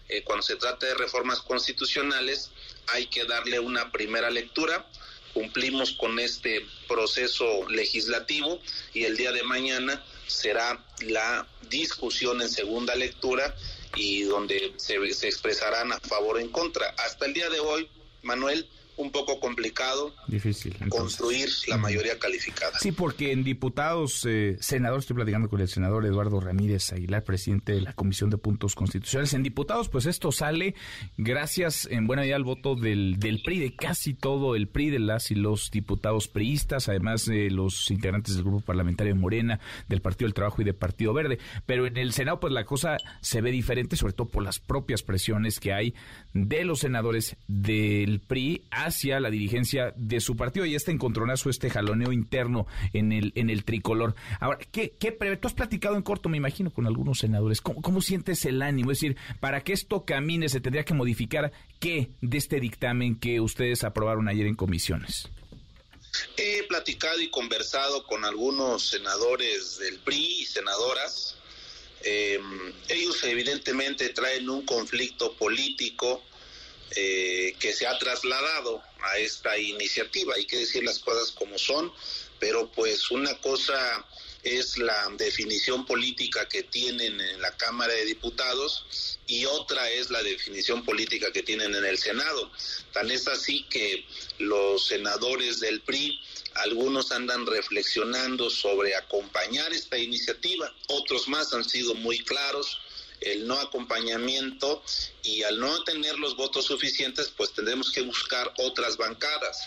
eh, cuando se trata de reformas constitucionales, hay que darle una primera lectura. Cumplimos con este proceso legislativo y el día de mañana será la discusión en segunda lectura y donde se, se expresarán a favor o en contra. Hasta el día de hoy, Manuel, un poco complicado Difícil, construir la mayoría calificada. Sí, porque en diputados, eh, senadores, estoy platicando con el senador Eduardo Ramírez Aguilar, presidente de la Comisión de Puntos Constitucionales. En diputados, pues esto sale gracias en buena medida al voto del, del PRI, de casi todo el PRI, de las y los diputados priistas, además de los integrantes del grupo parlamentario de Morena, del Partido del Trabajo y del Partido Verde. Pero en el Senado, pues la cosa se ve diferente, sobre todo por las propias presiones que hay de los senadores del PRI hacia la dirigencia de su partido y este encontronazo, este jaloneo interno en el, en el tricolor. Ahora, ¿qué, qué prevé? Tú has platicado en corto, me imagino, con algunos senadores. ¿Cómo, ¿Cómo sientes el ánimo? Es decir, para que esto camine, se tendría que modificar qué de este dictamen que ustedes aprobaron ayer en comisiones. He platicado y conversado con algunos senadores del PRI y senadoras. Eh, ellos evidentemente traen un conflicto político eh, que se ha trasladado a esta iniciativa. Hay que decir las cosas como son, pero pues una cosa es la definición política que tienen en la Cámara de Diputados y otra es la definición política que tienen en el Senado. Tan es así que los senadores del PRI, algunos andan reflexionando sobre acompañar esta iniciativa, otros más han sido muy claros el no acompañamiento y al no tener los votos suficientes, pues tendremos que buscar otras bancadas.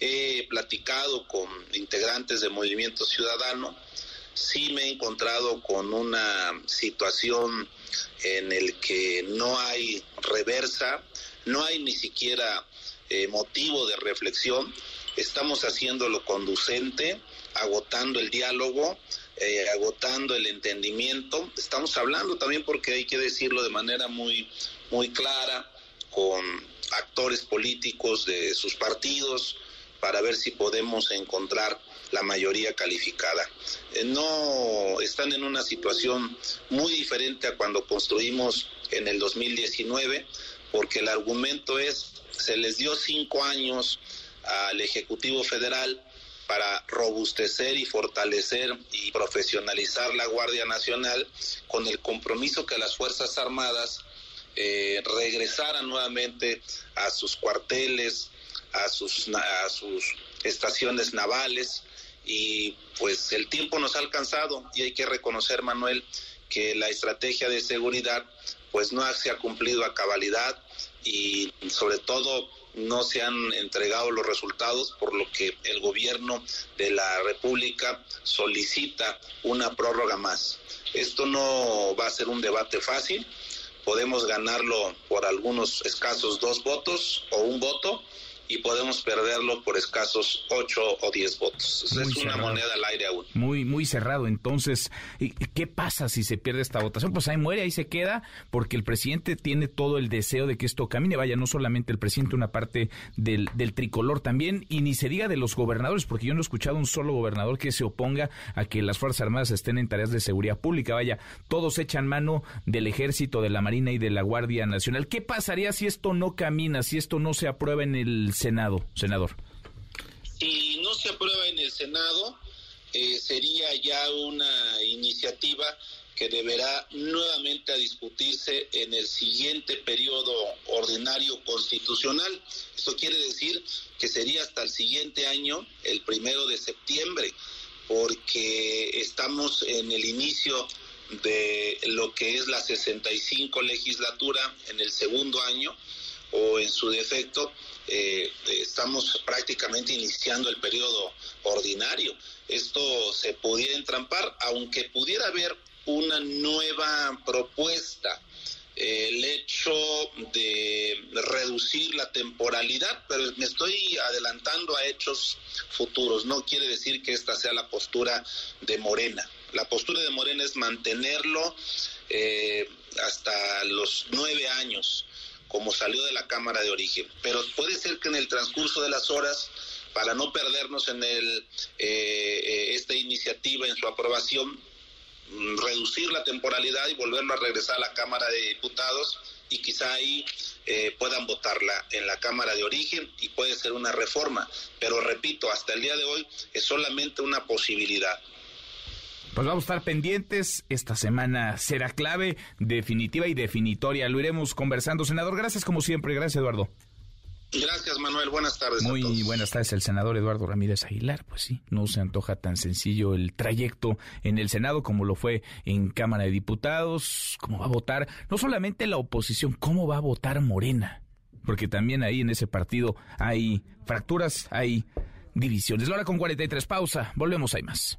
He platicado con integrantes de Movimiento Ciudadano, sí me he encontrado con una situación en el que no hay reversa, no hay ni siquiera eh, motivo de reflexión, estamos haciendo lo conducente, agotando el diálogo, eh, agotando el entendimiento. Estamos hablando también porque hay que decirlo de manera muy, muy clara con actores políticos de sus partidos para ver si podemos encontrar la mayoría calificada. Eh, no están en una situación muy diferente a cuando construimos en el 2019, porque el argumento es, se les dio cinco años al Ejecutivo Federal para robustecer y fortalecer y profesionalizar la Guardia Nacional con el compromiso que las Fuerzas Armadas eh, regresaran nuevamente a sus cuarteles, a sus, a sus estaciones navales. Y pues el tiempo nos ha alcanzado y hay que reconocer, Manuel, que la estrategia de seguridad pues no se ha cumplido a cabalidad y sobre todo no se han entregado los resultados, por lo que el gobierno de la República solicita una prórroga más. Esto no va a ser un debate fácil, podemos ganarlo por algunos escasos dos votos o un voto, y podemos perderlo por escasos 8 o 10 votos. es una moneda al aire aún. Muy, muy cerrado. Entonces, ¿qué pasa si se pierde esta votación? Pues ahí muere, ahí se queda, porque el presidente tiene todo el deseo de que esto camine. Vaya, no solamente el presidente, una parte del, del tricolor también, y ni se diga de los gobernadores, porque yo no he escuchado un solo gobernador que se oponga a que las Fuerzas Armadas estén en tareas de seguridad pública. Vaya, todos echan mano del ejército, de la Marina y de la Guardia Nacional. ¿Qué pasaría si esto no camina, si esto no se aprueba en el Senado, senador? Si no se aprueba en el Senado, eh, sería ya una iniciativa que deberá nuevamente a discutirse en el siguiente periodo ordinario constitucional. Esto quiere decir que sería hasta el siguiente año, el primero de septiembre, porque estamos en el inicio de lo que es la 65 legislatura en el segundo año o en su defecto eh, estamos prácticamente iniciando el periodo ordinario. Esto se podía entrampar, aunque pudiera haber una nueva propuesta. el hecho de reducir la temporalidad, pero me estoy adelantando a hechos futuros. No quiere decir que esta sea la postura de Morena. La postura de Morena es mantenerlo eh, hasta los nueve años, como salió de la Cámara de Origen. Pero puede ser que en el transcurso de las horas, para no perdernos en el, eh, esta iniciativa, en su aprobación, mm, reducir la temporalidad y volverlo a regresar a la Cámara de Diputados y quizá ahí eh, puedan votarla en la Cámara de Origen y puede ser una reforma. Pero repito, hasta el día de hoy es solamente una posibilidad. Pues vamos a estar pendientes. Esta semana será clave, definitiva y definitoria. Lo iremos conversando. Senador, gracias como siempre. Gracias, Eduardo. Gracias, Manuel. Buenas tardes. Muy buenas tardes, el senador Eduardo Ramírez Aguilar. Pues sí, no se antoja tan sencillo el trayecto en el Senado como lo fue en Cámara de Diputados. ¿Cómo va a votar? No solamente la oposición, ¿cómo va a votar Morena? Porque también ahí en ese partido hay fracturas, hay divisiones. La hora con 43, pausa. Volvemos, hay más.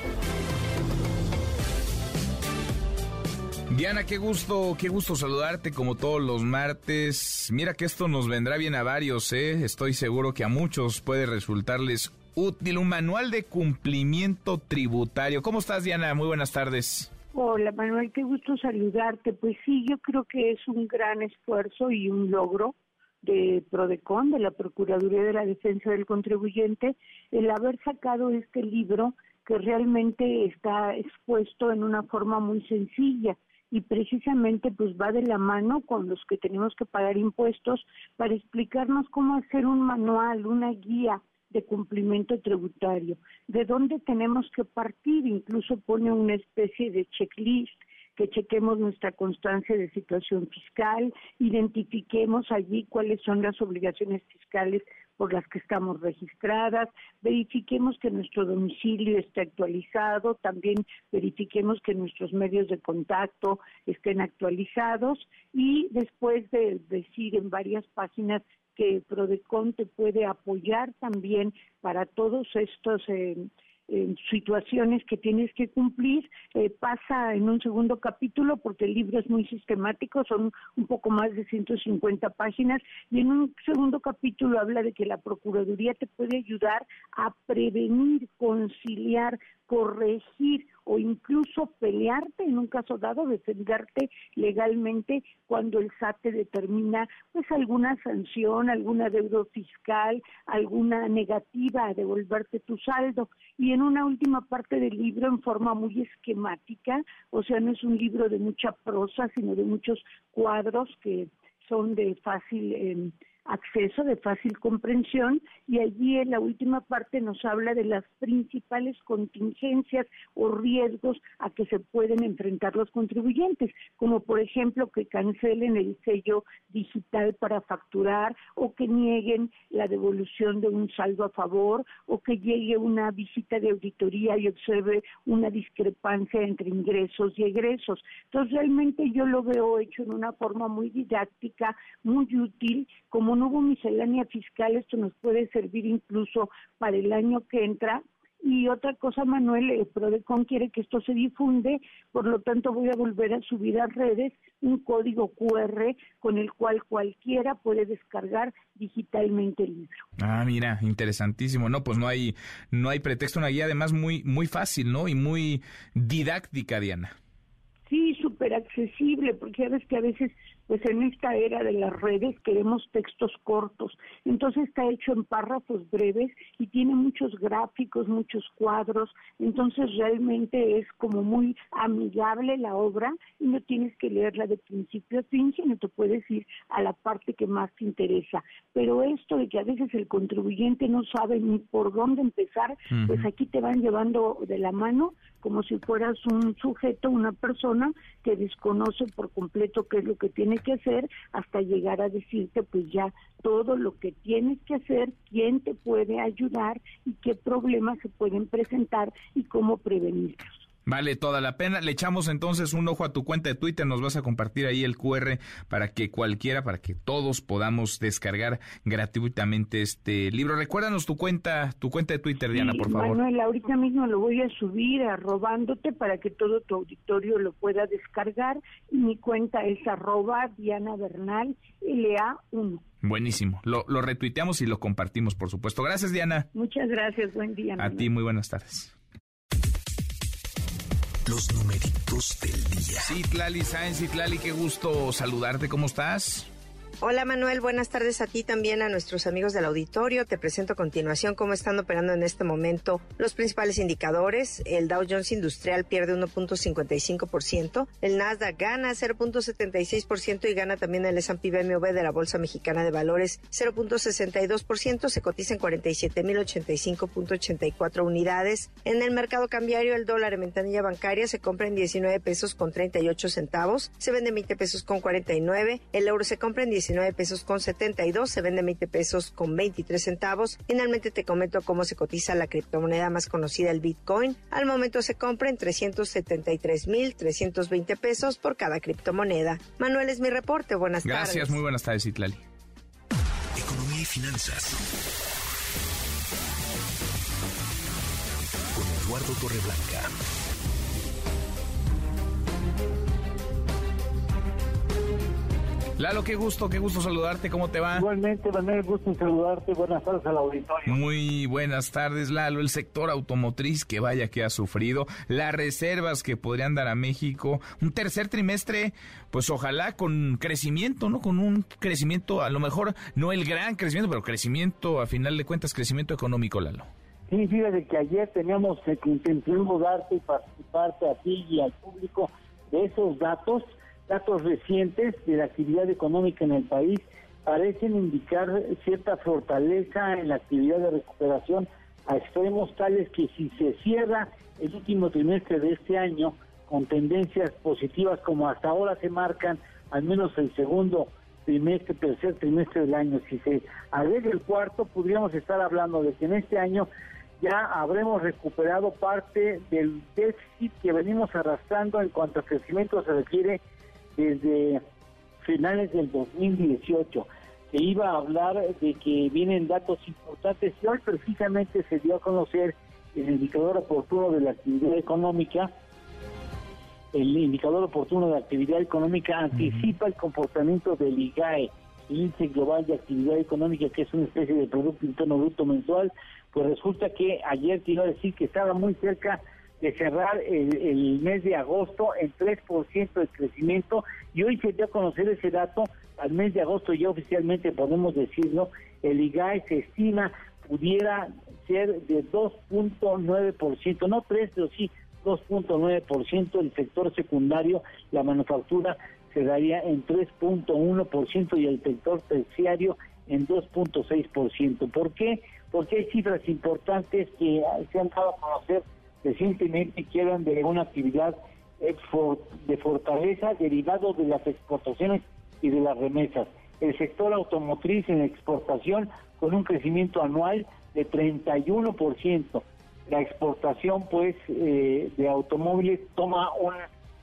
Qué gusto, qué gusto saludarte como todos los martes. Mira que esto nos vendrá bien a varios, ¿eh? Estoy seguro que a muchos puede resultarles útil, un manual de cumplimiento tributario. ¿Cómo estás, Diana? Muy buenas tardes. Hola, Manuel, qué gusto saludarte. Pues sí, yo creo que es un gran esfuerzo y un logro de Prodecon, de la Procuraduría de la Defensa del Contribuyente, el haber sacado este libro que realmente está expuesto en una forma muy sencilla y precisamente pues va de la mano con los que tenemos que pagar impuestos para explicarnos cómo hacer un manual, una guía de cumplimiento tributario, de dónde tenemos que partir, incluso pone una especie de checklist que chequemos nuestra constancia de situación fiscal, identifiquemos allí cuáles son las obligaciones fiscales por las que estamos registradas, verifiquemos que nuestro domicilio esté actualizado, también verifiquemos que nuestros medios de contacto estén actualizados. Y después de decir en varias páginas que Prodecon te puede apoyar también para todos estos eh, situaciones que tienes que cumplir, eh, pasa en un segundo capítulo porque el libro es muy sistemático, son un poco más de 150 páginas y en un segundo capítulo habla de que la Procuraduría te puede ayudar a prevenir, conciliar, corregir o incluso pelearte en un caso dado, defenderte legalmente cuando el SAT te determina pues alguna sanción, alguna deuda fiscal, alguna negativa a devolverte tu saldo. Y en una última parte del libro, en forma muy esquemática, o sea, no es un libro de mucha prosa, sino de muchos cuadros que son de fácil... Eh, acceso de fácil comprensión y allí en la última parte nos habla de las principales contingencias o riesgos a que se pueden enfrentar los contribuyentes, como por ejemplo que cancelen el sello digital para facturar o que nieguen la devolución de un saldo a favor o que llegue una visita de auditoría y observe una discrepancia entre ingresos y egresos. Entonces realmente yo lo veo hecho en una forma muy didáctica, muy útil, como no hubo miscelánea fiscal, esto nos puede servir incluso para el año que entra. Y otra cosa, Manuel, el Prodecon quiere que esto se difunde, por lo tanto voy a volver a subir a redes un código QR con el cual cualquiera puede descargar digitalmente el libro. Ah, mira, interesantísimo. No, pues no hay no hay pretexto, una guía además muy muy fácil, ¿no? Y muy didáctica, Diana. Sí, súper accesible, porque sabes que a veces pues en esta era de las redes queremos textos cortos. Entonces está hecho en párrafos breves y tiene muchos gráficos, muchos cuadros. Entonces realmente es como muy amigable la obra y no tienes que leerla de principio a fin, sino te puedes ir a la parte que más te interesa. Pero esto de que a veces el contribuyente no sabe ni por dónde empezar, pues aquí te van llevando de la mano como si fueras un sujeto, una persona que desconoce por completo qué es lo que tiene que hacer hasta llegar a decirte pues ya todo lo que tienes que hacer, quién te puede ayudar y qué problemas se pueden presentar y cómo prevenirlos. Vale toda la pena. Le echamos entonces un ojo a tu cuenta de Twitter. Nos vas a compartir ahí el QR para que cualquiera, para que todos podamos descargar gratuitamente este libro. Recuérdanos tu cuenta, tu cuenta de Twitter, Diana, por favor. Manuel, ahorita mismo lo voy a subir arrobándote para que todo tu auditorio lo pueda descargar. Y mi cuenta es arroba Diana Bernal LA1. Buenísimo. Lo, lo retuiteamos y lo compartimos, por supuesto. Gracias, Diana. Muchas gracias. Buen día. A ti, muy buenas tardes. Los numeritos del día. Sí, Tlali Sáenz Tlali, qué gusto saludarte. ¿Cómo estás? Hola Manuel, buenas tardes a ti también, a nuestros amigos del auditorio. Te presento a continuación cómo están operando en este momento los principales indicadores. El Dow Jones Industrial pierde 1.55%, el Nasdaq gana 0.76% y gana también el S&P BMW de la Bolsa Mexicana de Valores 0.62%, se cotiza en 47.085.84 unidades. En el mercado cambiario el dólar en ventanilla bancaria se compra en 19 pesos con 38 centavos, se vende en 20 pesos con 49, el euro se compra en 19 pesos con 72, se vende 20 pesos con 23 centavos. Finalmente te comento cómo se cotiza la criptomoneda más conocida, el Bitcoin. Al momento se compra en 373.320 pesos por cada criptomoneda. Manuel es mi reporte, buenas tardes. Gracias, muy buenas tardes, Itlali. Economía y finanzas. Con Eduardo Torreblanca. Lalo, qué gusto, qué gusto saludarte, ¿cómo te va? Igualmente, Manuel, gusto saludarte, buenas tardes al auditorio. Muy buenas tardes, Lalo. El sector automotriz, que vaya que ha sufrido, las reservas que podrían dar a México, un tercer trimestre, pues ojalá con crecimiento, ¿no? Con un crecimiento, a lo mejor no el gran crecimiento, pero crecimiento, a final de cuentas, crecimiento económico, Lalo. Sí, fíjate que ayer teníamos que intentamos darte y participarte a ti y al público de esos datos datos recientes de la actividad económica en el país parecen indicar cierta fortaleza en la actividad de recuperación a extremos tales que si se cierra el último trimestre de este año con tendencias positivas como hasta ahora se marcan, al menos el segundo trimestre, tercer trimestre del año, si se agrega el cuarto, podríamos estar hablando de que en este año ya habremos recuperado parte del déficit que venimos arrastrando en cuanto a crecimiento se refiere desde finales del 2018. Se iba a hablar de que vienen datos importantes y hoy precisamente se dio a conocer el indicador oportuno de la actividad económica. El indicador oportuno de actividad económica anticipa el comportamiento del IGAE, el índice global de actividad económica, que es una especie de Producto Interno Bruto mensual. Pues resulta que ayer quiero decir que estaba muy cerca de cerrar el, mes de agosto en 3% de crecimiento y hoy se dio a conocer ese dato, al mes de agosto ya oficialmente podemos decirlo, el IGAE se estima pudiera ser de 2.9%, no 3, pero sí 2.9%, el sector secundario, la manufactura se daría en 3.1% y el sector terciario en 2.6%. ¿Por qué? Porque hay cifras importantes que se han dado a conocer recientemente que hablan de una actividad de fortaleza derivado de las exportaciones y de las remesas. El sector automotriz en exportación con un crecimiento anual de 31%. La exportación pues eh, de automóviles toma un,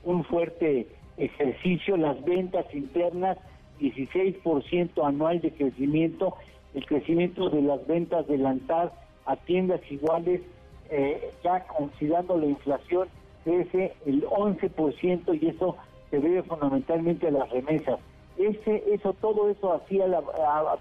un fuerte ejercicio, las ventas internas 16% anual de crecimiento, el crecimiento de las ventas de Lantar a tiendas iguales eh, ya considerando la inflación crece el 11% y eso se debe fundamentalmente a las remesas. Ese, eso, todo eso hacía la,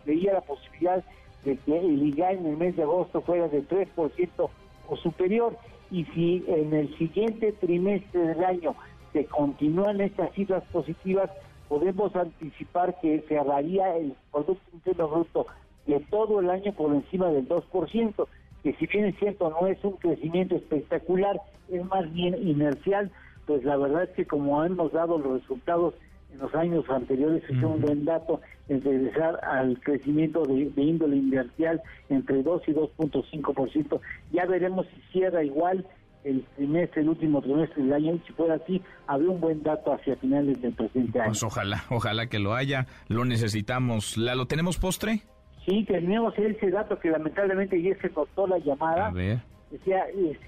veía la posibilidad de que el IGA en el mes de agosto fuera de 3% o superior. Y si en el siguiente trimestre del año se continúan estas cifras positivas, podemos anticipar que cerraría el Producto Interno Bruto de todo el año por encima del 2% que si bien es cierto no es un crecimiento espectacular, es más bien inercial, pues la verdad es que como hemos dado los resultados en los años anteriores, es un buen dato en regresar al crecimiento de, índole inercial entre 2 y 2.5%. Ya veremos si cierra igual el trimestre, el último trimestre del año, y si fuera así, habría un buen dato hacia finales del presente año. Pues ojalá, ojalá que lo haya, lo necesitamos. ¿La, ¿Lo tenemos postre? Sí, teníamos ese dato que lamentablemente ya se cortó la llamada. Decía,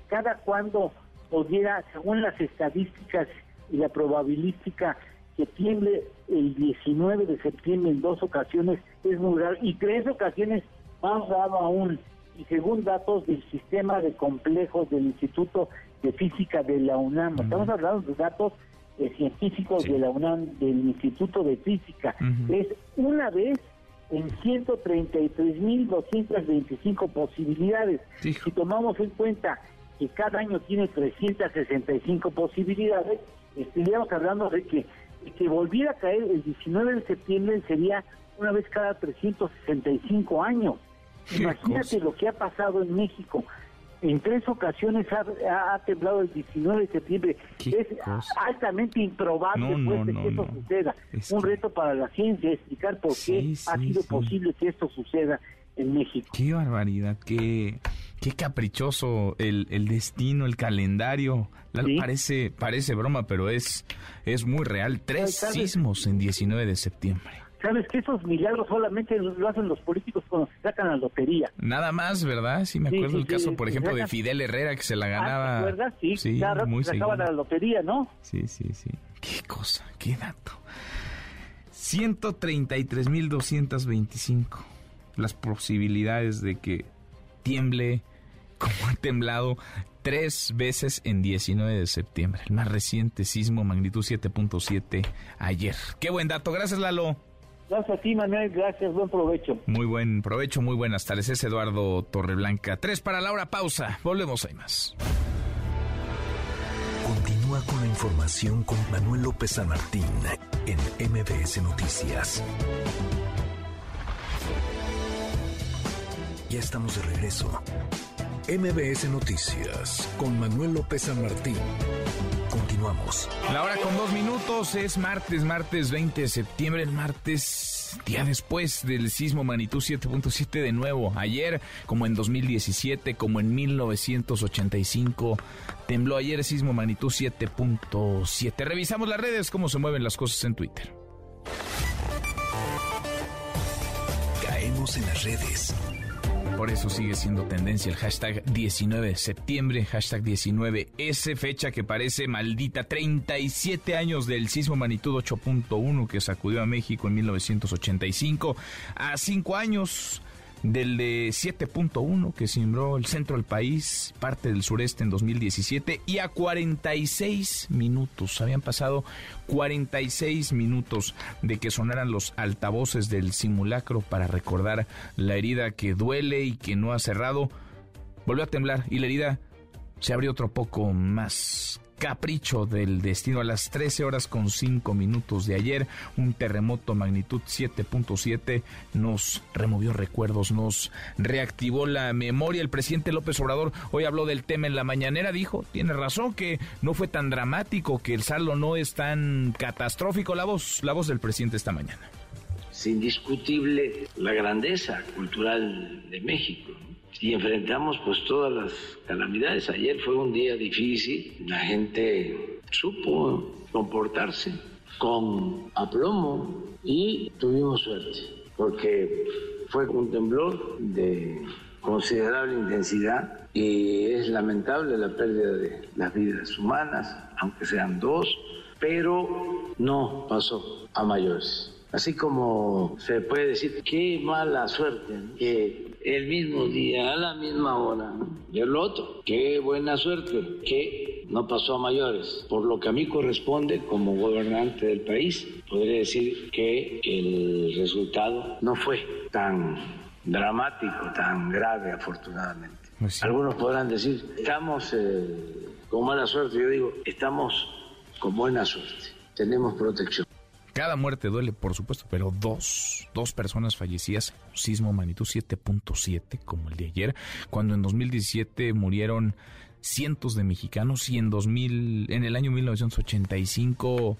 cada cuando pudiera, según las estadísticas y la probabilística, que tiemble el 19 de septiembre en dos ocasiones es muy raro y tres ocasiones más raro aún. Y según datos del sistema de complejos del Instituto de Física de la UNAM, estamos hablando de datos eh, científicos de la UNAM, del Instituto de Física, es una vez en 133.225 posibilidades. Si tomamos en cuenta que cada año tiene 365 posibilidades, estaríamos hablando de que, que volviera a caer el 19 de septiembre sería una vez cada 365 años. Imagínate lo que ha pasado en México. En tres ocasiones ha, temblado el 19 de septiembre. es altamente improbable pues, que esto suceda. Un reto para la ciencia explicar por qué ha sido posible que esto suceda en México. Qué barbaridad, qué, qué caprichoso el, el destino, el calendario. Parece, parece broma, pero es, es muy real. Tres sismos en 19 de septiembre. Sabes que esos milagros solamente lo hacen los políticos cuando se sacan la lotería. Nada más, ¿verdad? Sí, me acuerdo el caso, por ejemplo, de Fidel Herrera que se la ah, ganaba. ¿Verdad? Sí, sí claro, muy se la lotería, ¿no? Sí, sí, sí. Qué cosa, qué dato. 133.225 las posibilidades de que tiemble como ha temblado tres veces en 19 de septiembre. El más reciente sismo magnitud 7.7 ayer. Qué buen dato. Gracias, Lalo. Gracias a ti, Manuel. Gracias. Buen provecho. Muy buen provecho. Muy buenas tardes. Es Eduardo Torreblanca. Tres para la hora. Pausa. Volvemos. Hay más. Continúa con la información con Manuel López San Martín en MBS Noticias. Ya estamos de regreso. MBS Noticias con Manuel López San Martín. Continuamos. La hora con dos minutos es martes, martes 20 de septiembre, el martes, día después del sismo magnitud 7.7 de nuevo. Ayer, como en 2017, como en 1985, tembló ayer sismo magnitud 7.7. Revisamos las redes, cómo se mueven las cosas en Twitter. Caemos en las redes. Por eso sigue siendo tendencia el hashtag 19 de septiembre, hashtag 19S, fecha que parece maldita. 37 años del sismo magnitud 8.1 que sacudió a México en 1985. A 5 años del de 7.1 que simbró el centro del país, parte del sureste en 2017 y a 46 minutos, habían pasado 46 minutos de que sonaran los altavoces del simulacro para recordar la herida que duele y que no ha cerrado. Volvió a temblar y la herida se abrió otro poco más capricho del destino a las 13 horas con 5 minutos de ayer. Un terremoto magnitud 7.7 nos removió recuerdos, nos reactivó la memoria. El presidente López Obrador hoy habló del tema en la mañanera, dijo, tiene razón que no fue tan dramático, que el saldo no es tan catastrófico. La voz, la voz del presidente esta mañana. Es indiscutible la grandeza cultural de México y enfrentamos pues todas las calamidades. Ayer fue un día difícil, la gente supo comportarse con aplomo y tuvimos suerte porque fue un temblor de considerable intensidad y es lamentable la pérdida de las vidas humanas, aunque sean dos, pero no pasó a mayores. Así como se puede decir, qué mala suerte que el mismo día, a la misma hora. Y el otro, qué buena suerte, que no pasó a mayores. Por lo que a mí corresponde como gobernante del país, podría decir que el resultado no fue tan dramático, tan grave, afortunadamente. Algunos podrán decir, estamos eh, con mala suerte. Yo digo, estamos con buena suerte. Tenemos protección. Cada muerte duele, por supuesto, pero dos, dos personas fallecidas, sismo magnitud 7.7, como el de ayer, cuando en 2017 murieron cientos de mexicanos y en 2000, en el año 1985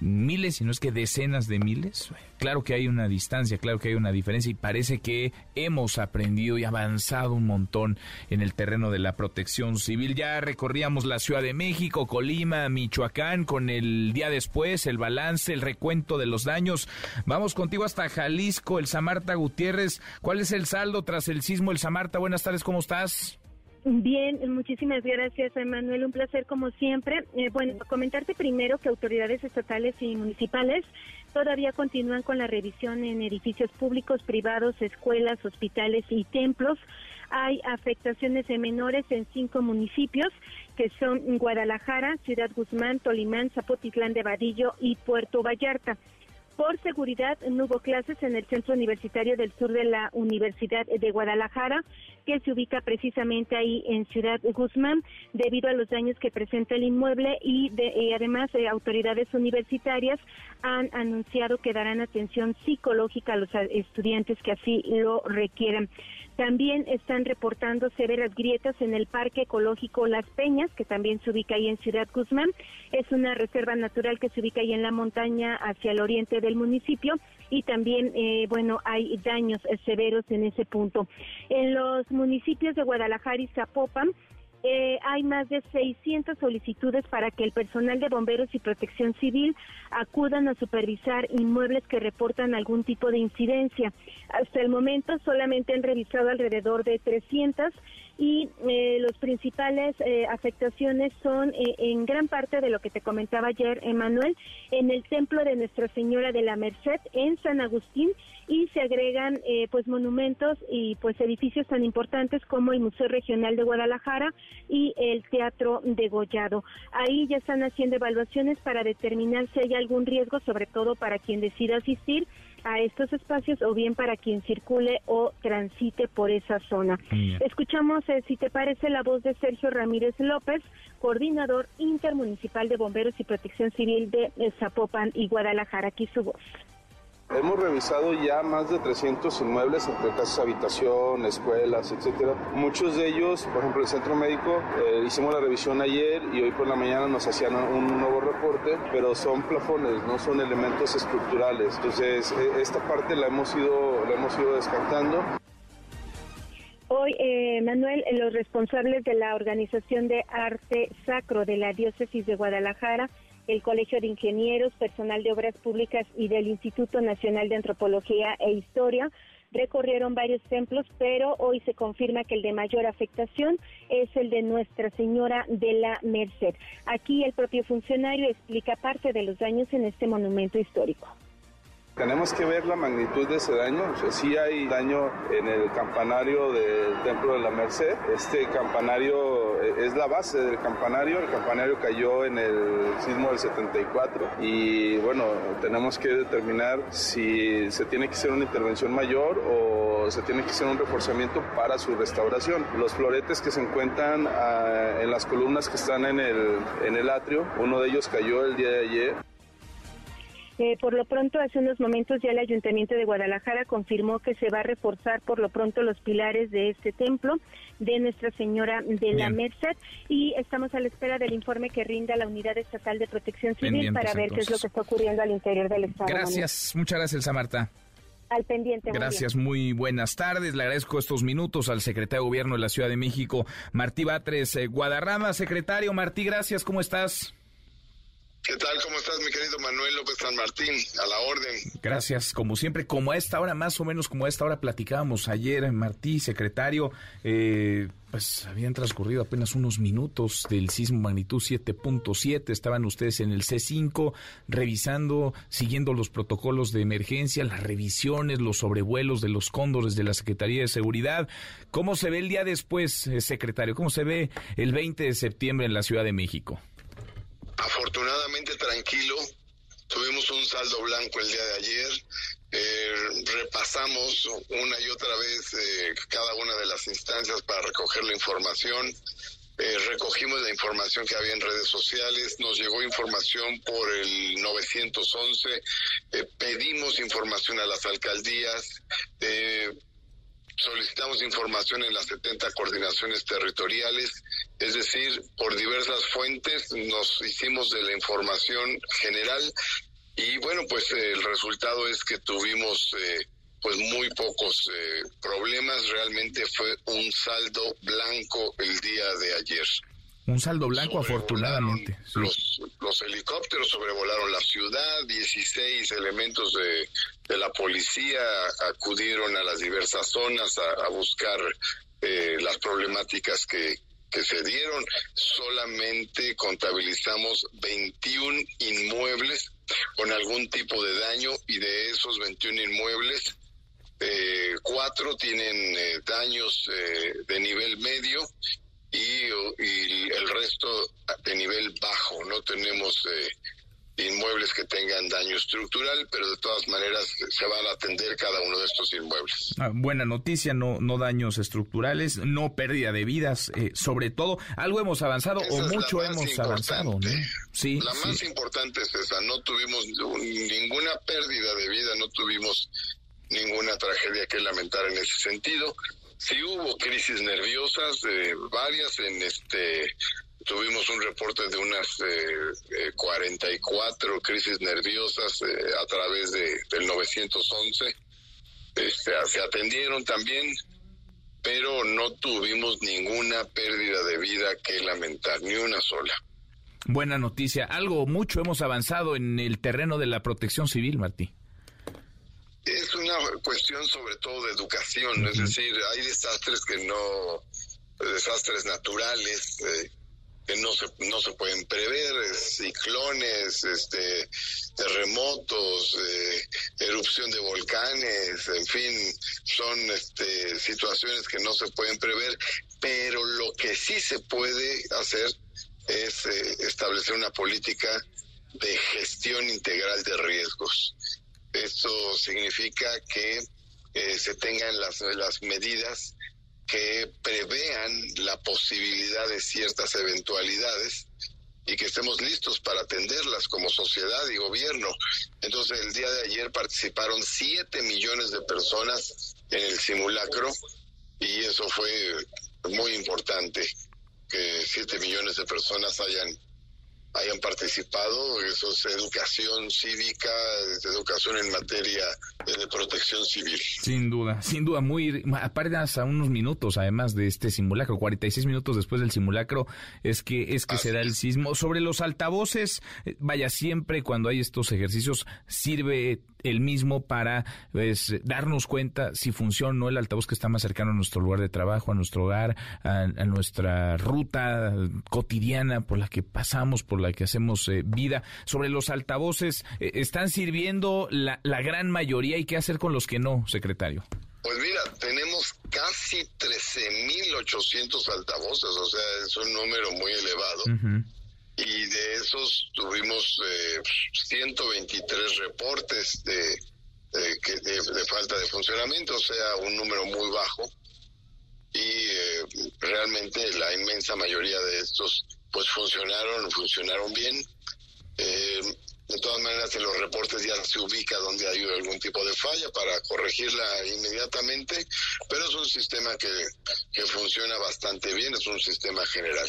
miles, si no es que decenas de miles. Claro que hay una distancia, claro que hay una diferencia y parece que hemos aprendido y avanzado un montón en el terreno de la protección civil. Ya recorríamos la Ciudad de México, Colima, Michoacán con el día después, el balance, el recuento de los daños. Vamos contigo hasta Jalisco, el Samarta Gutiérrez. ¿Cuál es el saldo tras el sismo el Samarta? Buenas tardes, ¿cómo estás? Bien, muchísimas gracias, Emanuel. Un placer como siempre. Eh, bueno, comentarte primero que autoridades estatales y municipales todavía continúan con la revisión en edificios públicos, privados, escuelas, hospitales y templos. Hay afectaciones de menores en cinco municipios que son Guadalajara, Ciudad Guzmán, Tolimán, Zapotitlán de Vadillo y Puerto Vallarta. Por seguridad, no hubo clases en el Centro Universitario del Sur de la Universidad de Guadalajara, que se ubica precisamente ahí en Ciudad Guzmán, debido a los daños que presenta el inmueble y, de, además eh, autoridades universitarias han anunciado que darán atención psicológica a los estudiantes que así lo requieran. También están reportando severas grietas en el Parque Ecológico Las Peñas, que también se ubica ahí en Ciudad Guzmán. Es una reserva natural que se ubica ahí en la montaña hacia el oriente del municipio y también, eh, bueno, hay daños severos en ese punto. En los municipios de Guadalajara y Zapopan, eh, hay más de 600 solicitudes para que el personal de bomberos y protección civil acudan a supervisar inmuebles que reportan algún tipo de incidencia. Hasta el momento solamente han revisado alrededor de 300 y eh, los principales eh, afectaciones son eh, en gran parte de lo que te comentaba ayer, Emanuel, en el templo de Nuestra Señora de la Merced en San Agustín y se agregan pues monumentos y pues edificios tan importantes como el Museo Regional de Guadalajara y el Teatro de Gollado. Ahí ya están haciendo evaluaciones para determinar si hay algún riesgo, sobre todo para quien decida asistir a estos espacios o bien para quien circule o transite por esa zona. Escuchamos, eh, si te parece, la voz de Sergio Ramírez López, coordinador intermunicipal de bomberos y protección civil de eh, Zapopan y Guadalajara. Aquí su voz. Hemos revisado ya más de 300 inmuebles entre casas habitación, escuelas, etcétera. Muchos de ellos, por ejemplo, el centro médico, eh, hicimos la revisión ayer y hoy por la mañana nos hacían un nuevo reporte, pero son plafones, no son elementos estructurales. Entonces, e, esta parte la hemos ido, la hemos ido descartando. Hoy, eh, Manuel, los responsables de la Organización de Arte Sacro de la Diócesis de Guadalajara el Colegio de Ingenieros, personal de Obras Públicas y del Instituto Nacional de Antropología e Historia recorrieron varios templos, pero hoy se confirma que el de mayor afectación es el de Nuestra Señora de la Merced. Aquí el propio funcionario explica parte de los daños en este monumento histórico. Tenemos que ver la magnitud de ese daño. O sea, sí hay daño en el campanario del Templo de la Merced. Este campanario eh, es la base del campanario. El campanario cayó en el sismo del 74 y bueno, tenemos que determinar si se tiene que hacer una intervención mayor o se tiene que hacer un reforzamiento para su restauración. Los floretes que se encuentran ah, en las columnas que están en el, en el atrio, uno de ellos cayó el día de ayer por lo pronto, hace unos momentos ya el Ayuntamiento de Guadalajara confirmó que se va a reforzar por lo pronto los pilares de este templo de Nuestra Señora de la Merced y estamos a la espera del informe que rinda la Unidad Estatal de Protección Civil para ver qué es lo que está ocurriendo al interior del Estado. Gracias, muchas gracias, Marta al pendiente. Gracias, muy, buenas tardes. Le agradezco estos minutos al secretario de Gobierno de la Ciudad de México, Martí Batres eh, Guadarrama. Secretario Martí, gracias, ¿cómo estás? ¿Qué tal? ¿Cómo estás, mi querido Manuel López San Martín? A la orden. Gracias, como siempre, como a esta hora, más o menos como a esta hora platicábamos ayer, Martí, secretario, eh, pues habían transcurrido apenas unos minutos del sismo magnitud 7.7, estaban ustedes en el C5 revisando, siguiendo los protocolos de emergencia, las revisiones, los sobrevuelos de los cóndores de la Secretaría de Seguridad. ¿Cómo se ve el día después, eh, secretario? ¿Cómo se ve el 20 de septiembre en la Ciudad de México? Afortunadamente tranquilo. Tuvimos un saldo blanco el día de ayer. Eh, repasamos una y otra vez eh, cada una de las instancias para recoger la información. Eh, recogimos la información que había en redes sociales, nos llegó información por el 911, pedimos información a las alcaldías, solicitamos información en las 70 coordinaciones territoriales, es decir, por diversas fuentes nos hicimos de la información general y bueno, pues el resultado es que tuvimos eh, pues muy pocos eh, problemas, realmente fue un saldo blanco el día de ayer. Un saldo blanco, afortunadamente. Los, los, helicópteros sobrevolaron la ciudad, 16 elementos de, de la policía acudieron a las diversas zonas a, buscar eh, las problemáticas que, que se dieron. Solamente contabilizamos 21 inmuebles con algún tipo de daño y de esos 21 inmuebles, eh, cuatro tienen eh, daños eh, de nivel medio y, y, el resto de nivel bajo. No tenemos inmuebles que tengan daño estructural, pero de todas maneras se van a atender cada uno de estos inmuebles. Ah, buena noticia, no, no daños estructurales, no pérdida de vidas, eh, sobre todo, algo hemos avanzado o mucho hemos avanzado. Sí, la más importante es esa, no tuvimos ninguna pérdida de vida, no tuvimos ninguna tragedia que lamentar en ese sentido. Sí hubo crisis nerviosas, eh, varias en este Tuvimos un reporte de unas 44 eh, crisis nerviosas eh, a través de, del 911. Este, se atendieron también, pero no tuvimos ninguna pérdida de vida que lamentar, ni una sola. Buena noticia. Algo mucho hemos avanzado en el terreno de la protección civil, Martí. Es una cuestión sobre todo de educación, es decir, hay desastres que no, desastres naturales, eh, que no se, no se pueden prever, ciclones, este, terremotos, eh, erupción de volcanes, en fin, son este, situaciones que no se pueden prever, pero lo que sí se puede hacer es eh, establecer una política de gestión integral de riesgos. Esto significa que eh, se tengan las, las medidas que prevean la posibilidad de ciertas eventualidades y que estemos listos para atenderlas como sociedad y gobierno. Entonces, el día de ayer participaron 7 millones de personas en el simulacro y eso fue muy importante, que 7 millones de personas hayan hayan participado, eso es educación cívica, educación en materia de protección civil. Sin duda, sin duda, muy, apenas a unos minutos además de este simulacro, 46 minutos después del simulacro, es que, es que se da el sismo. Sobre los altavoces, eh, vaya, siempre cuando hay estos ejercicios sirve el mismo para pues, darnos cuenta si funciona o no el altavoz que está más cercano a nuestro lugar de trabajo, a nuestro hogar, a, nuestra ruta cotidiana por la que pasamos, por la que hacemos eh, vida. Sobre los altavoces, eh, ¿están sirviendo la, la gran mayoría y qué hacer con los que no, secretario? Pues mira, tenemos casi 13.800 altavoces, o sea, es un número muy elevado y de esos tuvimos eh, 123 reportes de, de, falta de funcionamiento, o sea, un número muy bajo. Y eh, realmente la inmensa mayoría de estos pues funcionaron, funcionaron bien. Eh, de todas maneras, en los reportes ya se ubica donde hay algún tipo de falla para corregirla inmediatamente, pero es un sistema que, que funciona bastante bien, es un sistema general.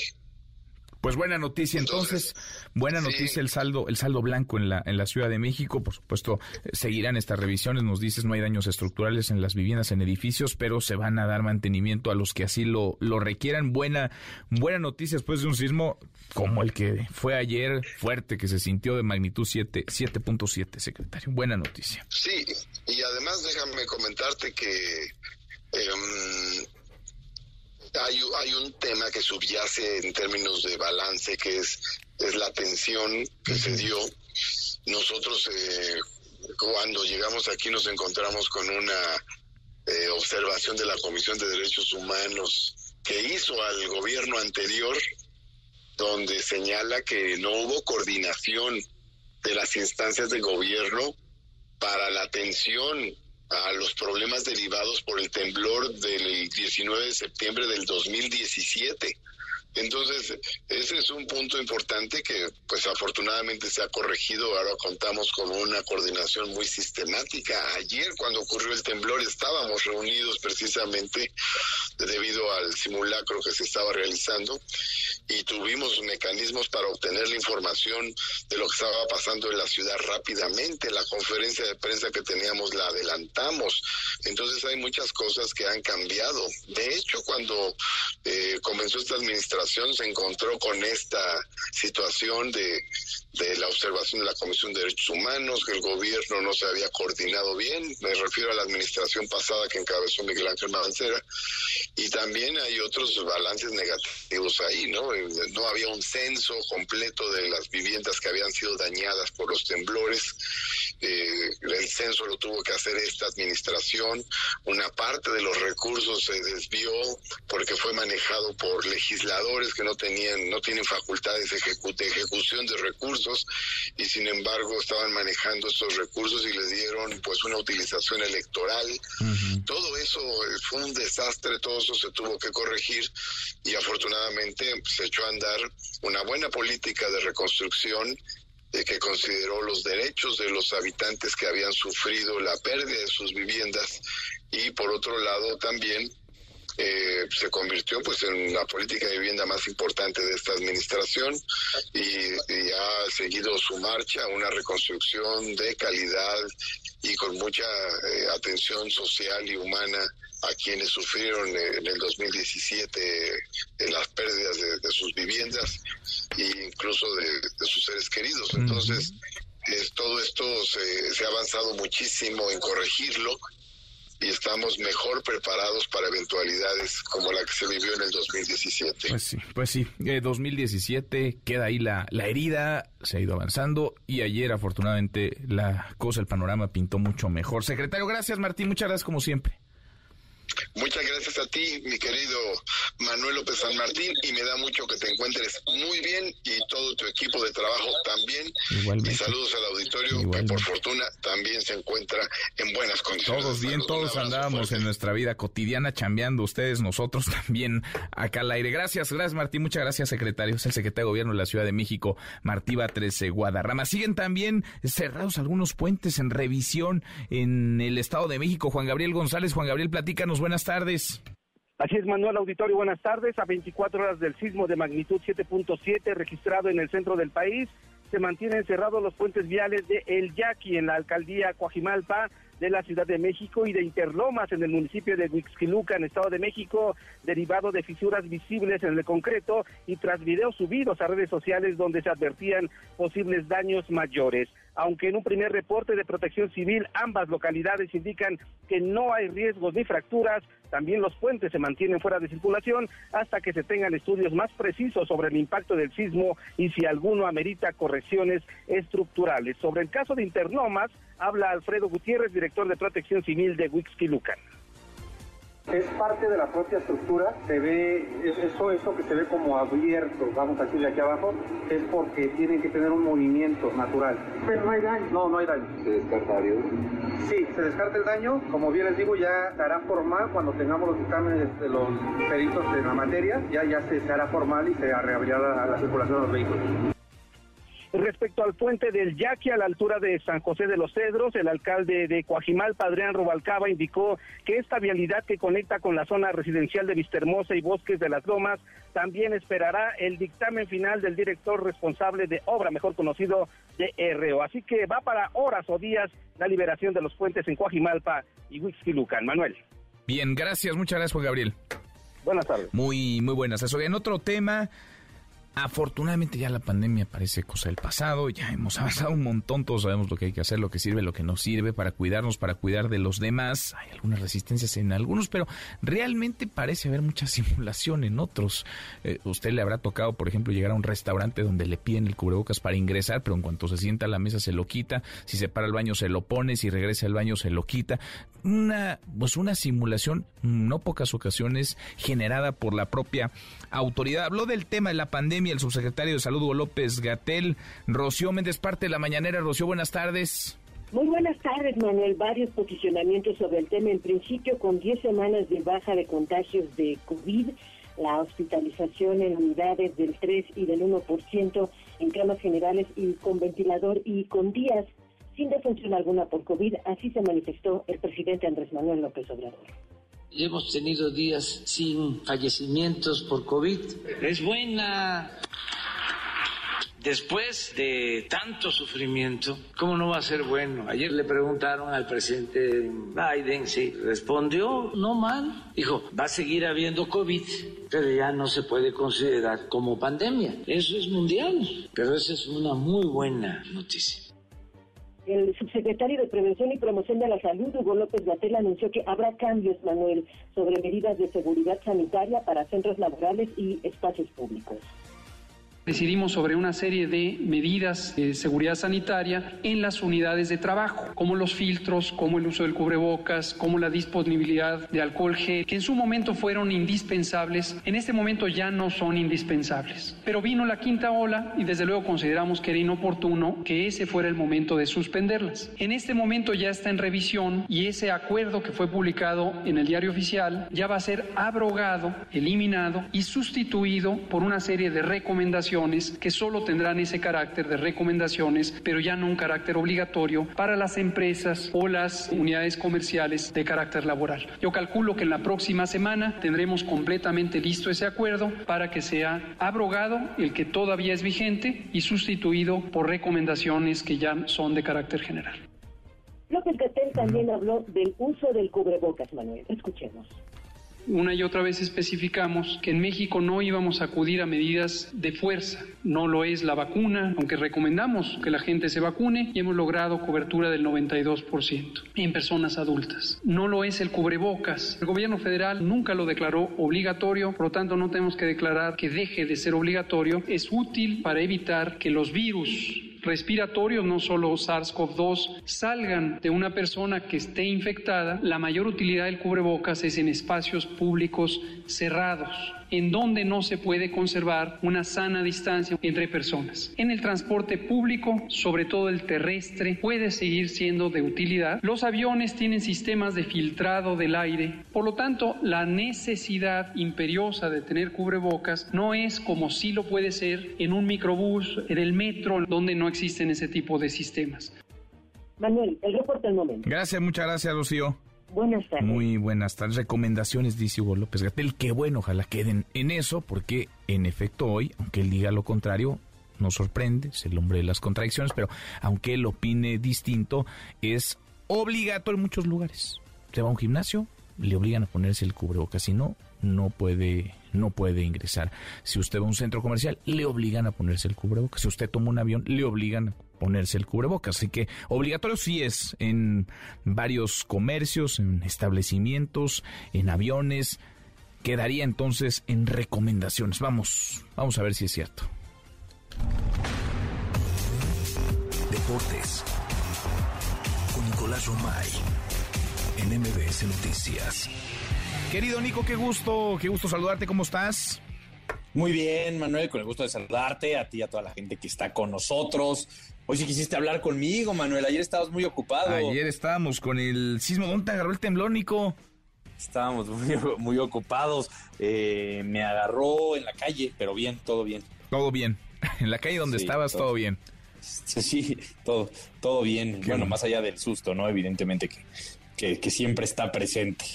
Pues buena noticia entonces, buena noticia el saldo el saldo blanco en la en la Ciudad de México, por supuesto seguirán estas revisiones, nos dices no hay daños estructurales en las viviendas en edificios, pero se van a dar mantenimiento a los que así lo lo requieran. Buena buena noticia después de un sismo como el que fue ayer fuerte que se sintió de magnitud 7 7.7, secretario. Buena noticia. Sí, y además déjame comentarte que em, hay, un tema que subyace en términos de balance, que es, es la tensión que se dio. Nosotros, eh, cuando llegamos aquí, nos encontramos con una eh, observación de la Comisión de Derechos Humanos que hizo al gobierno anterior, donde señala que no hubo coordinación de las instancias de gobierno para la atención a los problemas derivados por el temblor del 19 de septiembre del 2017. Entonces, ese es un punto importante que, pues afortunadamente se ha corregido. Ahora contamos con una coordinación muy sistemática. Ayer, cuando ocurrió el temblor, estábamos reunidos precisamente debido al simulacro que se estaba realizando y tuvimos mecanismos para obtener la información de lo que estaba pasando en la ciudad rápidamente. La conferencia de prensa que teníamos la adelantamos. Entonces, hay muchas cosas que han cambiado. De hecho, cuando eh, comenzó esta administración, se encontró con esta situación de, de la observación de la Comisión de Derechos Humanos, que el gobierno no se había coordinado bien, me refiero a la administración pasada que encabezó Miguel Ángel Mancera, y también hay otros balances negativos ahí, ¿no? Eh, no había un censo completo de las viviendas que habían sido dañadas por los temblores, eh, el censo lo tuvo que hacer esta administración, una parte de los recursos se desvió porque fue manejado por legisladores que no tenían, no tienen facultades de ejecución de recursos y sin embargo estaban manejando estos recursos y les dieron pues una utilización electoral. Todo eso eh, fue un desastre, todo eso se tuvo que corregir y afortunadamente se echó a andar una buena política de reconstrucción de que consideró los derechos de los habitantes que habían sufrido la pérdida de sus viviendas y por otro lado también eh, se convirtió pues en la política de vivienda más importante de esta administración y, ha seguido su marcha una reconstrucción de calidad y con mucha eh, atención social y humana a quienes sufrieron en el 2017 las pérdidas de, sus viviendas e incluso de, sus seres queridos. Entonces, todo esto se, se ha avanzado muchísimo en corregirlo y estamos mejor preparados para eventualidades como la que se vivió en el 2017. Pues sí, pues sí, 2017 eh, queda ahí la, la herida, se ha ido avanzando y ayer afortunadamente la cosa, el panorama pintó mucho mejor. Secretario, gracias Martín, muchas gracias como siempre. Muchas gracias a ti, mi querido Manuel López San Martín, y me da mucho que te encuentres muy bien y todo tu equipo de trabajo también. Y saludos al auditorio que por fortuna también se encuentra en buenas condiciones. Todos bien, todos andábamos en nuestra vida cotidiana chambeando, ustedes, nosotros también acá al aire. Gracias, gracias Martín, muchas gracias secretario. Es el secretario de Gobierno de la Ciudad de México, Martí Batres Guadarrama. Siguen también cerrados algunos puentes en revisión en el Estado de México. Juan Gabriel González, Juan Gabriel, platícanos buenas tardes. Así es, Manuel Auditorio, buenas tardes. A 24 horas del sismo de magnitud 7.7 registrado en el centro del país, se mantienen cerrados los puentes viales de El Yaqui en la alcaldía Coajimalpa de la Ciudad de México y de Interlomas en el municipio de Huixquiluca, en Estado de México, derivado de fisuras visibles en el concreto y tras videos subidos a redes sociales donde se advertían posibles daños mayores. Aunque en un primer reporte de protección civil ambas localidades indican que no hay riesgos ni fracturas, también los puentes se mantienen fuera de circulación hasta que se tengan estudios más precisos sobre el impacto del sismo y si alguno amerita correcciones estructurales. Sobre el caso de Interlomas, habla Alfredo Gutiérrez, director de Protección Civil de Lucan. Es parte de la propia estructura, se ve, eso, eso que se ve como abierto, vamos a decirle aquí abajo, es porque tienen que tener un movimiento natural. Pero no hay daño. No, no hay daño. ¿Se descarta algo? Sí, se descarta el daño, como bien les digo, ya se hará formal cuando tengamos los dictámenes de los peritos de la materia, ya, ya se, hará formal y se reabrirá la circulación de los vehículos. Respecto al puente del Yaqui a la altura de San José de los Cedros, el alcalde de Coajimal, Padrián Rubalcaba, indicó que esta vialidad que conecta con la zona residencial de Vistahermosa y Bosques de las Lomas también esperará el dictamen final del director responsable de obra, mejor conocido de RO. Así que va para horas o días la liberación de los puentes en Coajimalpa y Huixquilucan. Manuel. Bien, gracias, muchas gracias, Juan Gabriel. Buenas tardes. Muy, muy buenas. Eso. En otro tema, Afortunadamente ya la pandemia parece cosa del pasado, ya hemos avanzado un montón, todos sabemos lo que hay que hacer, lo que sirve, lo que no sirve para cuidarnos, para cuidar de los demás. Hay algunas resistencias en algunos, pero realmente parece haber mucha simulación en otros. Eh, usted le habrá tocado, por ejemplo, llegar a un restaurante donde le piden el cubrebocas para ingresar, pero en cuanto se sienta a la mesa se lo quita, si se para al baño se lo pone, si regresa al baño se lo quita. Una, pues una simulación, no pocas ocasiones, generada por la propia autoridad. Habló del tema de la pandemia el subsecretario de Salud López Gatel. Rocío Méndez, parte de la mañanera. Rocío, buenas tardes. Muy buenas tardes, Manuel. Varios posicionamientos sobre el tema. En principio, con 10 semanas de baja de contagios de COVID, la hospitalización en unidades del 3 y del 1% en camas generales y con ventilador y con días sin defunción alguna por COVID, así se manifestó el presidente Andrés Manuel López Obrador. Hemos tenido días sin fallecimientos por COVID. Es buena después de tanto sufrimiento, ¿cómo no va a ser bueno? Ayer le preguntaron al presidente Biden si respondió, no mal. Dijo, va a seguir habiendo COVID, pero ya no se puede considerar como pandemia. Eso es mundial, pero esa es una muy buena noticia. El subsecretario de Prevención y Promoción de la Salud, Hugo López Gatell, anunció que habrá cambios, Manuel, sobre medidas de seguridad sanitaria para centros laborales y espacios públicos. Decidimos sobre una serie de medidas de seguridad sanitaria en las unidades de trabajo, como los filtros, como el uso del cubrebocas, como la disponibilidad de alcohol gel, que en su momento fueron indispensables, en este momento ya no son indispensables. Pero vino la quinta ola y desde luego consideramos que era inoportuno que ese fuera el momento de suspenderlas. En este momento ya está en revisión y ese acuerdo que fue publicado en el diario oficial ya va a ser abrogado, eliminado y sustituido por una serie de recomendaciones que solo tendrán ese carácter de recomendaciones, pero ya no un carácter obligatorio para las empresas o las unidades comerciales de carácter laboral. Yo calculo que en la próxima semana tendremos completamente listo ese acuerdo para que sea abrogado el que todavía es vigente y sustituido por recomendaciones que ya son de carácter general. López Gatel también habló del uso del cubrebocas, Manuel. Escuchemos una y otra vez especificamos que en México no íbamos a acudir a medidas de fuerza. No lo es la vacuna, aunque recomendamos que la gente se vacune y hemos logrado cobertura del 92% en personas adultas. No lo es el cubrebocas. El gobierno federal nunca lo declaró obligatorio, por lo tanto no tenemos que declarar que deje de ser obligatorio. Es útil para evitar que los virus respiratorios, no solo SARS-CoV-2, salgan de una persona que esté infectada, la mayor utilidad del cubrebocas es en espacios públicos cerrados en donde no se puede conservar una sana distancia entre personas. En el transporte público, sobre todo el terrestre, puede seguir siendo de utilidad. Los aviones tienen sistemas de filtrado del aire, por lo tanto, la necesidad imperiosa de tener cubrebocas no es como si lo puede ser en un microbús, en el metro, donde no existen ese tipo de sistemas. Manuel, el reporte al momento. Gracias, muchas gracias, Rocío. Buenas tardes. Muy buenas tardes. Recomendaciones, dice Hugo López Gatel. Qué bueno, ojalá queden en eso, porque en efecto hoy, aunque él diga lo contrario, nos sorprende, es el hombre de las contradicciones, pero aunque él opine distinto, es obligatorio en muchos lugares. Se va a un gimnasio, le obligan a ponerse el cubrebocas, si no, no puede, no puede ingresar. Si usted va a un centro comercial, le obligan a ponerse el cubrebocas. Si usted toma un avión, le obligan a ponerse el cubrebocas. Así que obligatorio sí es en varios comercios, en establecimientos, en aviones. Quedaría entonces en recomendaciones. Vamos, vamos a ver si es cierto. Deportes con Nicolás Romay en MBS Noticias. Querido Nico, qué gusto, qué gusto saludarte, ¿cómo estás? Muy bien, Manuel, con el gusto de saludarte, a ti y a toda la gente que está con nosotros. Hoy sí quisiste hablar conmigo, Manuel. Ayer estabas muy ocupado. Ayer estábamos con el sismo. ¿Dónde te agarró el temblor, Nico? Estábamos muy, ocupados. Eh, me agarró en la calle, pero bien, todo bien. Todo bien. En la calle donde estabas, todo, bien. Sí, todo, todo bien. bueno, más allá del susto, ¿no? Evidentemente que, que, siempre está presente.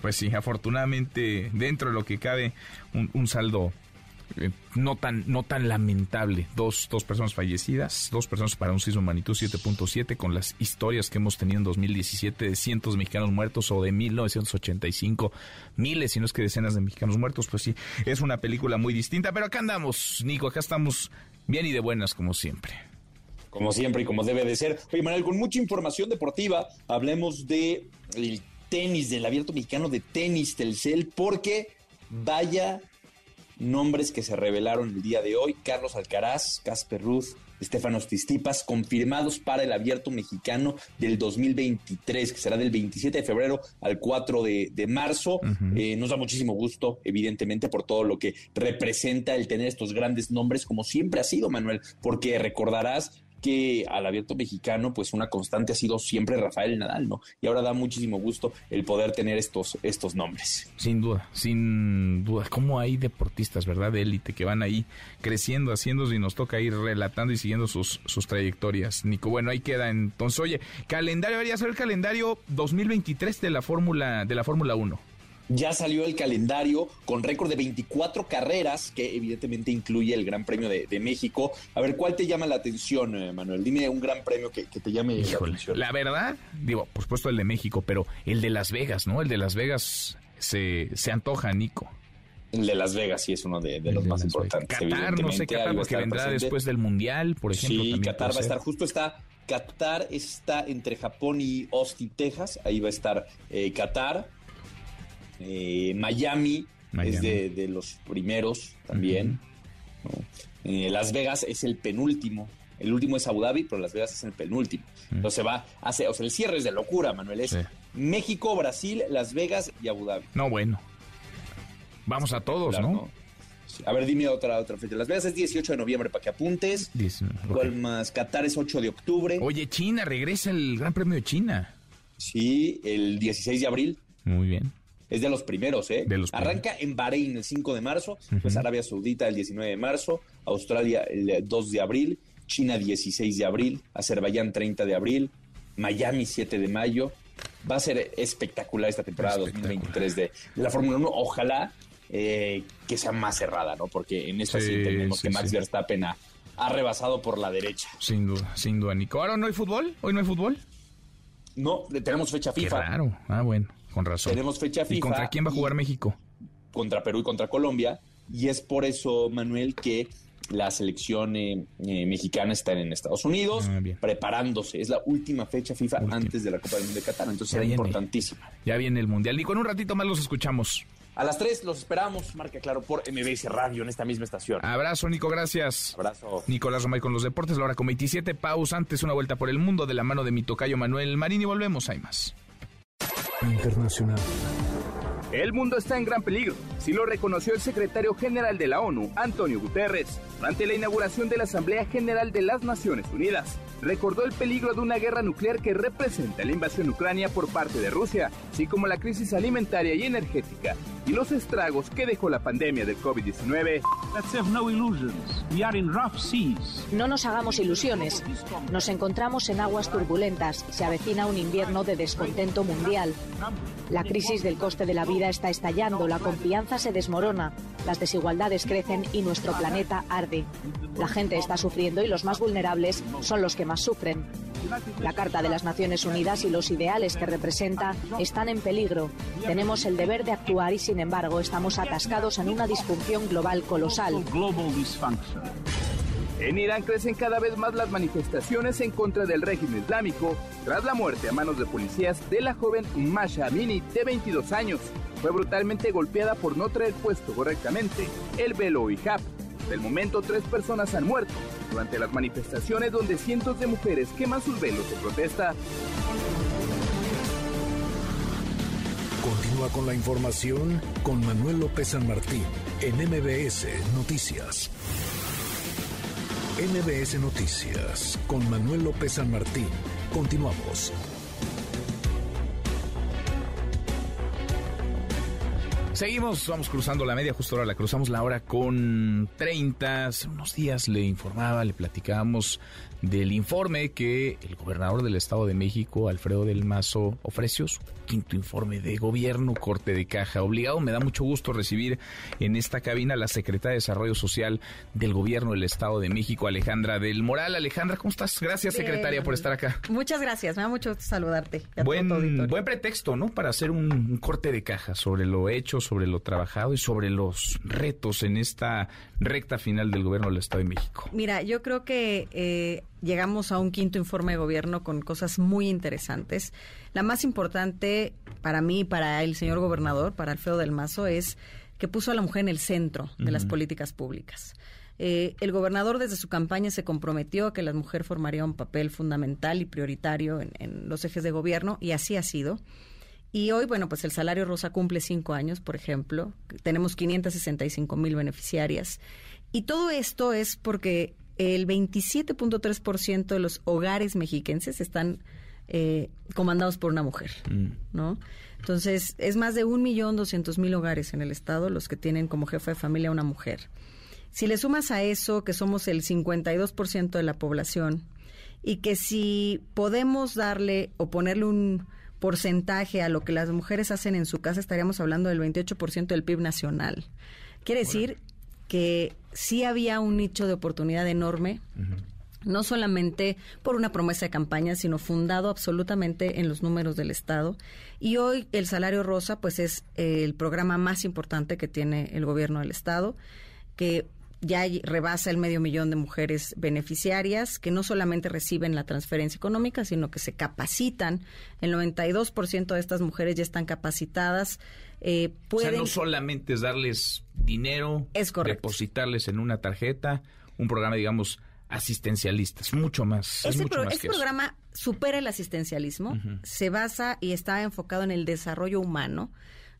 Pues sí, afortunadamente, dentro de lo que cabe, un saldo eh, no tan no tan lamentable. Dos, dos personas fallecidas, dos personas para un sismo magnitud 7.7 con las historias que hemos tenido en 2017 de cientos de mexicanos muertos o de 1985 miles, si no es que decenas de mexicanos muertos, pues sí, es una película muy distinta, pero acá andamos, Nico, acá estamos bien y de buenas como siempre. Como siempre y como debe de ser. Oye, Manuel, con mucha información deportiva, hablemos de tenis, del abierto mexicano de tenis Telcel, porque vaya nombres que se revelaron el día de hoy. Carlos Alcaraz, Casper Ruth, Estefanos Tistipas, confirmados para el abierto mexicano del 2023, que será del 27 de febrero al 4 de, marzo. Eh, nos da muchísimo gusto, evidentemente, por todo lo que representa el tener estos grandes nombres, como siempre ha sido, Manuel, porque recordarás que al abierto mexicano, pues una constante ha sido siempre Rafael Nadal, ¿no? Y ahora da muchísimo gusto el poder tener estos, estos nombres. Sin duda, sin duda. ¿Cómo hay deportistas, verdad, de élite que van ahí creciendo, haciendo y nos toca ir relatando y siguiendo sus, sus trayectorias? Nico, bueno, ahí queda entonces. Oye, calendario, debería ser el calendario 2023 de la Fórmula, de la Fórmula 1. Ya salió el calendario con récord de 24 carreras, que evidentemente incluye el Gran Premio de, México. A ver, ¿cuál te llama la atención, eh, Manuel? Dime un gran premio que, te llame la atención. La verdad, digo, por supuesto el de México, pero el de Las Vegas, ¿no? El de Las Vegas se, se antoja, Nico. El de Las Vegas sí es uno de, los más importantes. Qatar, no sé, Qatar, porque vendrá después del Mundial, por ejemplo. Sí, Qatar va a estar, justo está, Qatar está entre Japón y Austin, Texas, ahí va a estar eh, Qatar. Eh, Miami, es de, los primeros también. Eh, Las Vegas es el penúltimo. El último es Abu Dhabi, pero Las Vegas es el penúltimo. Entonces va, hace, o sea, el cierre es de locura, Manuel. Es México, Brasil, Las Vegas y Abu Dhabi. No, bueno. Vamos a todos, ¿no? A ver, dime otra, otra fecha. Las Vegas es 18 de noviembre para que apuntes. ¿Cuál más? Qatar es 8 de octubre. Oye, China, regresa el Gran Premio de China. Sí, el 16 de abril. Muy bien. Es de los primeros, ¿eh? Arranca en Bahrein el 5 de marzo, pues Arabia Saudita el 19 de marzo, Australia el 2 de abril, China 16 de abril, Azerbaiyán 30 de abril, Miami 7 de mayo. Va a ser espectacular esta temporada 2023 de, de la Fórmula 1. Ojalá eh, que sea más cerrada, ¿no? Porque en esta sí, tenemos que Max Verstappen ha, rebasado por la derecha. Sin duda, sin duda, Nico. ¿Ahora no hay fútbol? ¿Hoy no hay fútbol? No, tenemos fecha FIFA. Claro, ah, bueno, con razón. Tenemos fecha FIFA. ¿Y contra quién va a jugar México? Contra Perú y contra Colombia. Y es por eso, Manuel, que la selección eh, eh, mexicana está en Estados Unidos ah, preparándose. Es la última fecha FIFA antes de la Copa del Mundo de Qatar, entonces será importantísima. Ya viene el Mundial. Nico, en un ratito más los escuchamos. A las 3 los esperamos, marca claro, por MBS Radio en esta misma estación. Abrazo, Nico, gracias. Abrazo. Nicolás Romay con los deportes, la hora con 27 pausa, antes una vuelta por el mundo de la mano de mi tocayo Manuel Marín y volvemos, hay más. Internacional. El mundo está en gran peligro, si lo reconoció el secretario general de la ONU, Antonio Guterres, durante la inauguración de la Asamblea General de las Naciones Unidas recordó el peligro de una guerra nuclear que representa la invasión ucrania por parte de Rusia, así como la crisis alimentaria y energética y los estragos que dejó la pandemia del COVID-19. No nos hagamos ilusiones. Nos encontramos en aguas turbulentas. Se avecina un invierno de descontento mundial. La crisis del coste de la vida está estallando, la confianza se desmorona, las desigualdades crecen y nuestro planeta arde. La gente está sufriendo y los más vulnerables son los que más sufren. La Carta de las Naciones Unidas y los ideales que representa están en peligro. Tenemos el deber de actuar y, sin embargo, estamos atascados en una disfunción global colosal. En Irán crecen cada vez más las manifestaciones en contra del régimen islámico tras la muerte a manos de policías de la joven Masha Amini de 22 años. Fue brutalmente golpeada por no traer puesto correctamente el velo hijab. Del momento, tres personas han muerto durante las manifestaciones donde cientos de mujeres queman sus velos de protesta. Continúa con la información con Manuel López San Martín en MBS Noticias. MBS Noticias con Manuel López San Martín. Continuamos. Seguimos, vamos cruzando la media, justo ahora la cruzamos la hora con 30. Hace unos días le informaba, le platicábamos del informe que el gobernador del Estado de México, Alfredo del Mazo, ofreció su quinto informe de gobierno, corte de caja obligado. Me da mucho gusto recibir en esta cabina a la secretaria de Desarrollo Social del gobierno del Estado de México, Alejandra del Moral. Alejandra, ¿cómo estás? Gracias, secretaria, por estar acá. Muchas gracias, me da mucho saludarte. Buen, buen pretexto, ¿no? Para hacer un corte de caja sobre lo hecho, sobre lo trabajado y sobre los retos en esta recta final del gobierno del Estado de México? Mira, yo creo que eh, llegamos a un quinto informe de gobierno con cosas muy interesantes. La más importante para mí, para el señor gobernador, para Alfredo del Mazo, es que puso a la mujer en el centro de las políticas públicas. Eh, el gobernador desde su campaña se comprometió a que la mujer formaría un papel fundamental y prioritario en los ejes de gobierno y así ha sido. Y hoy, bueno, pues el salario rosa cumple cinco años, por ejemplo. Tenemos 565 mil beneficiarias. Y todo esto es porque el 27.3% de los hogares mexiquenses están eh, comandados por una mujer, mm. ¿no? Entonces, es más de un millón doscientos mil hogares en el Estado los que tienen como jefa de familia una mujer. Si le sumas a eso que somos el 52% de la población y que si podemos darle o ponerle un porcentaje a lo que las mujeres hacen en su casa, estaríamos hablando del 28% del PIB nacional. Quiere decir que sí había un nicho de oportunidad enorme. No solamente por una promesa de campaña, sino fundado absolutamente en los números del Estado. Y hoy el salario rosa, pues es el programa más importante que tiene el gobierno del Estado, que ya rebasa el medio millón de mujeres beneficiarias que no solamente reciben la transferencia económica, sino que se capacitan. El 92% de estas mujeres ya están capacitadas. Eh, pueden... O sea, no solamente es darles dinero, es depositarles en una tarjeta, un programa, digamos, asistencialista, es mucho más. Es mucho más este programa supera el asistencialismo, se basa y está enfocado en el desarrollo humano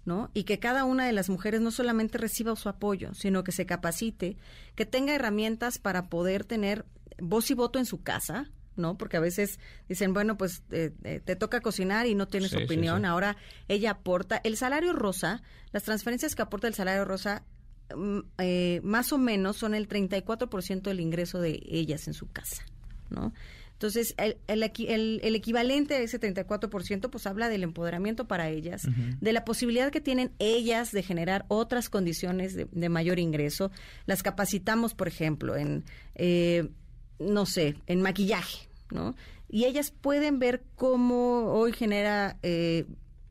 ¿no? Y que cada una de las mujeres no solamente reciba su apoyo, sino que se capacite, que tenga herramientas para poder tener voz y voto en su casa, ¿no? Porque a veces dicen, bueno, pues eh, eh, te toca cocinar y no tienes opinión. Ahora ella aporta. El salario rosa, las transferencias que aporta el salario rosa, mm, eh, más o menos son el 34% del ingreso de ellas en su casa, ¿no? Entonces, el, el, equivalente a ese 34%, pues habla del empoderamiento para ellas, de la posibilidad que tienen ellas de generar otras condiciones de, mayor ingreso. Las capacitamos, por ejemplo, en, eh, no sé, en maquillaje, ¿no? Y ellas pueden ver cómo hoy genera eh,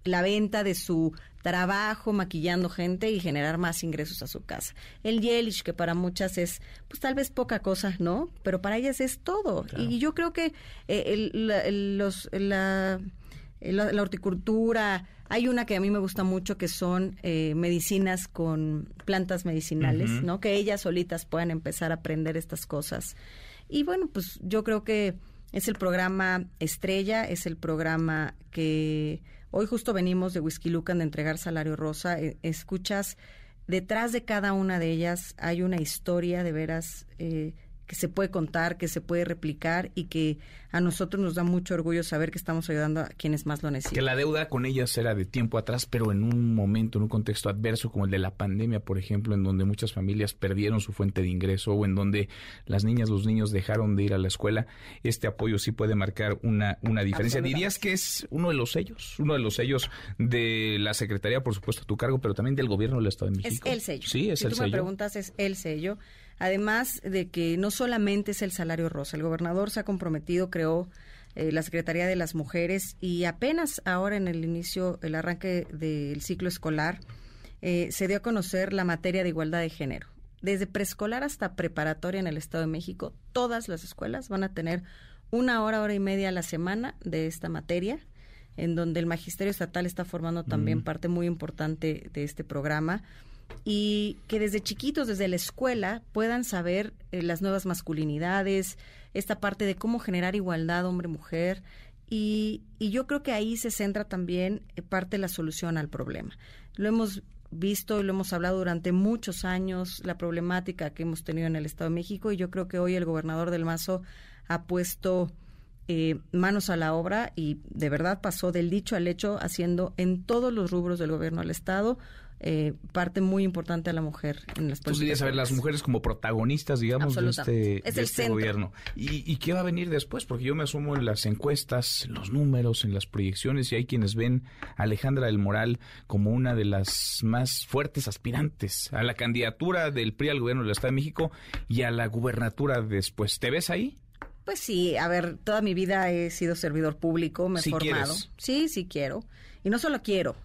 la venta de su trabajo maquillando gente y generar más ingresos a su casa. El Yelish, que para muchas es, pues tal vez poca cosa, ¿no? Pero para ellas es todo. Y yo creo que eh, los, la, la, horticultura, hay una que a mí me gusta mucho que son eh, medicinas con plantas medicinales, ¿no? Que ellas solitas puedan empezar a aprender estas cosas. Y bueno, pues yo creo que es el programa estrella, es el programa que Hoy justo venimos de Whisky Lucan de entregar Salario Rosa. Eh, escuchas, detrás de cada una de ellas hay una historia de veras eh, que se puede contar, que se puede replicar y que a nosotros nos da mucho orgullo saber que estamos ayudando a quienes más lo necesitan. Que la deuda con ellas era de tiempo atrás, pero en un momento, en un contexto adverso como el de la pandemia, por ejemplo, en donde muchas familias perdieron su fuente de ingreso o en donde las niñas, los niños dejaron de ir a la escuela, este apoyo sí puede marcar una, una diferencia. ¿Dirías que es uno de los sellos? Uno de los sellos de la Secretaría, por supuesto, a tu cargo, pero también del gobierno del Estado de México. Es el sello. Sí, es si el tú me preguntas, es el sello. Además de que no solamente es el salario rosa, el gobernador se ha comprometido, creó eh, la Secretaría de las Mujeres y apenas ahora en el inicio, el arranque del ciclo escolar, eh, se dio a conocer la materia de igualdad de género. Desde preescolar hasta preparatoria en el Estado de México, todas las escuelas van a tener una hora, hora y media a la semana de esta materia, en donde el Magisterio Estatal está formando también parte muy importante de este programa y que desde chiquitos, desde la escuela, puedan saber eh, las nuevas masculinidades, esta parte de cómo generar igualdad hombre-mujer. Y, y, yo creo que ahí se centra también eh, parte de la solución al problema. Lo hemos visto y lo hemos hablado durante muchos años, la problemática que hemos tenido en el Estado de México, y yo creo que hoy el gobernador del Mazo ha puesto eh, manos a la obra y de verdad pasó del dicho al hecho, haciendo en todos los rubros del gobierno del Estado eh, parte muy importante a la mujer en las políticas. dirías, a ver, las mujeres como protagonistas, digamos, de este, este gobierno. ¿Y, qué va a venir después? Porque yo me asumo en las encuestas, en los números, en las proyecciones, y hay quienes ven a Alejandra del Moral como una de las más fuertes aspirantes a la candidatura del PRI al gobierno del Estado de México y a la gubernatura después. ¿Te ves ahí? Pues sí, a ver, toda mi vida he sido servidor público, me he formado. Sí, sí quiero. Y no solo quiero,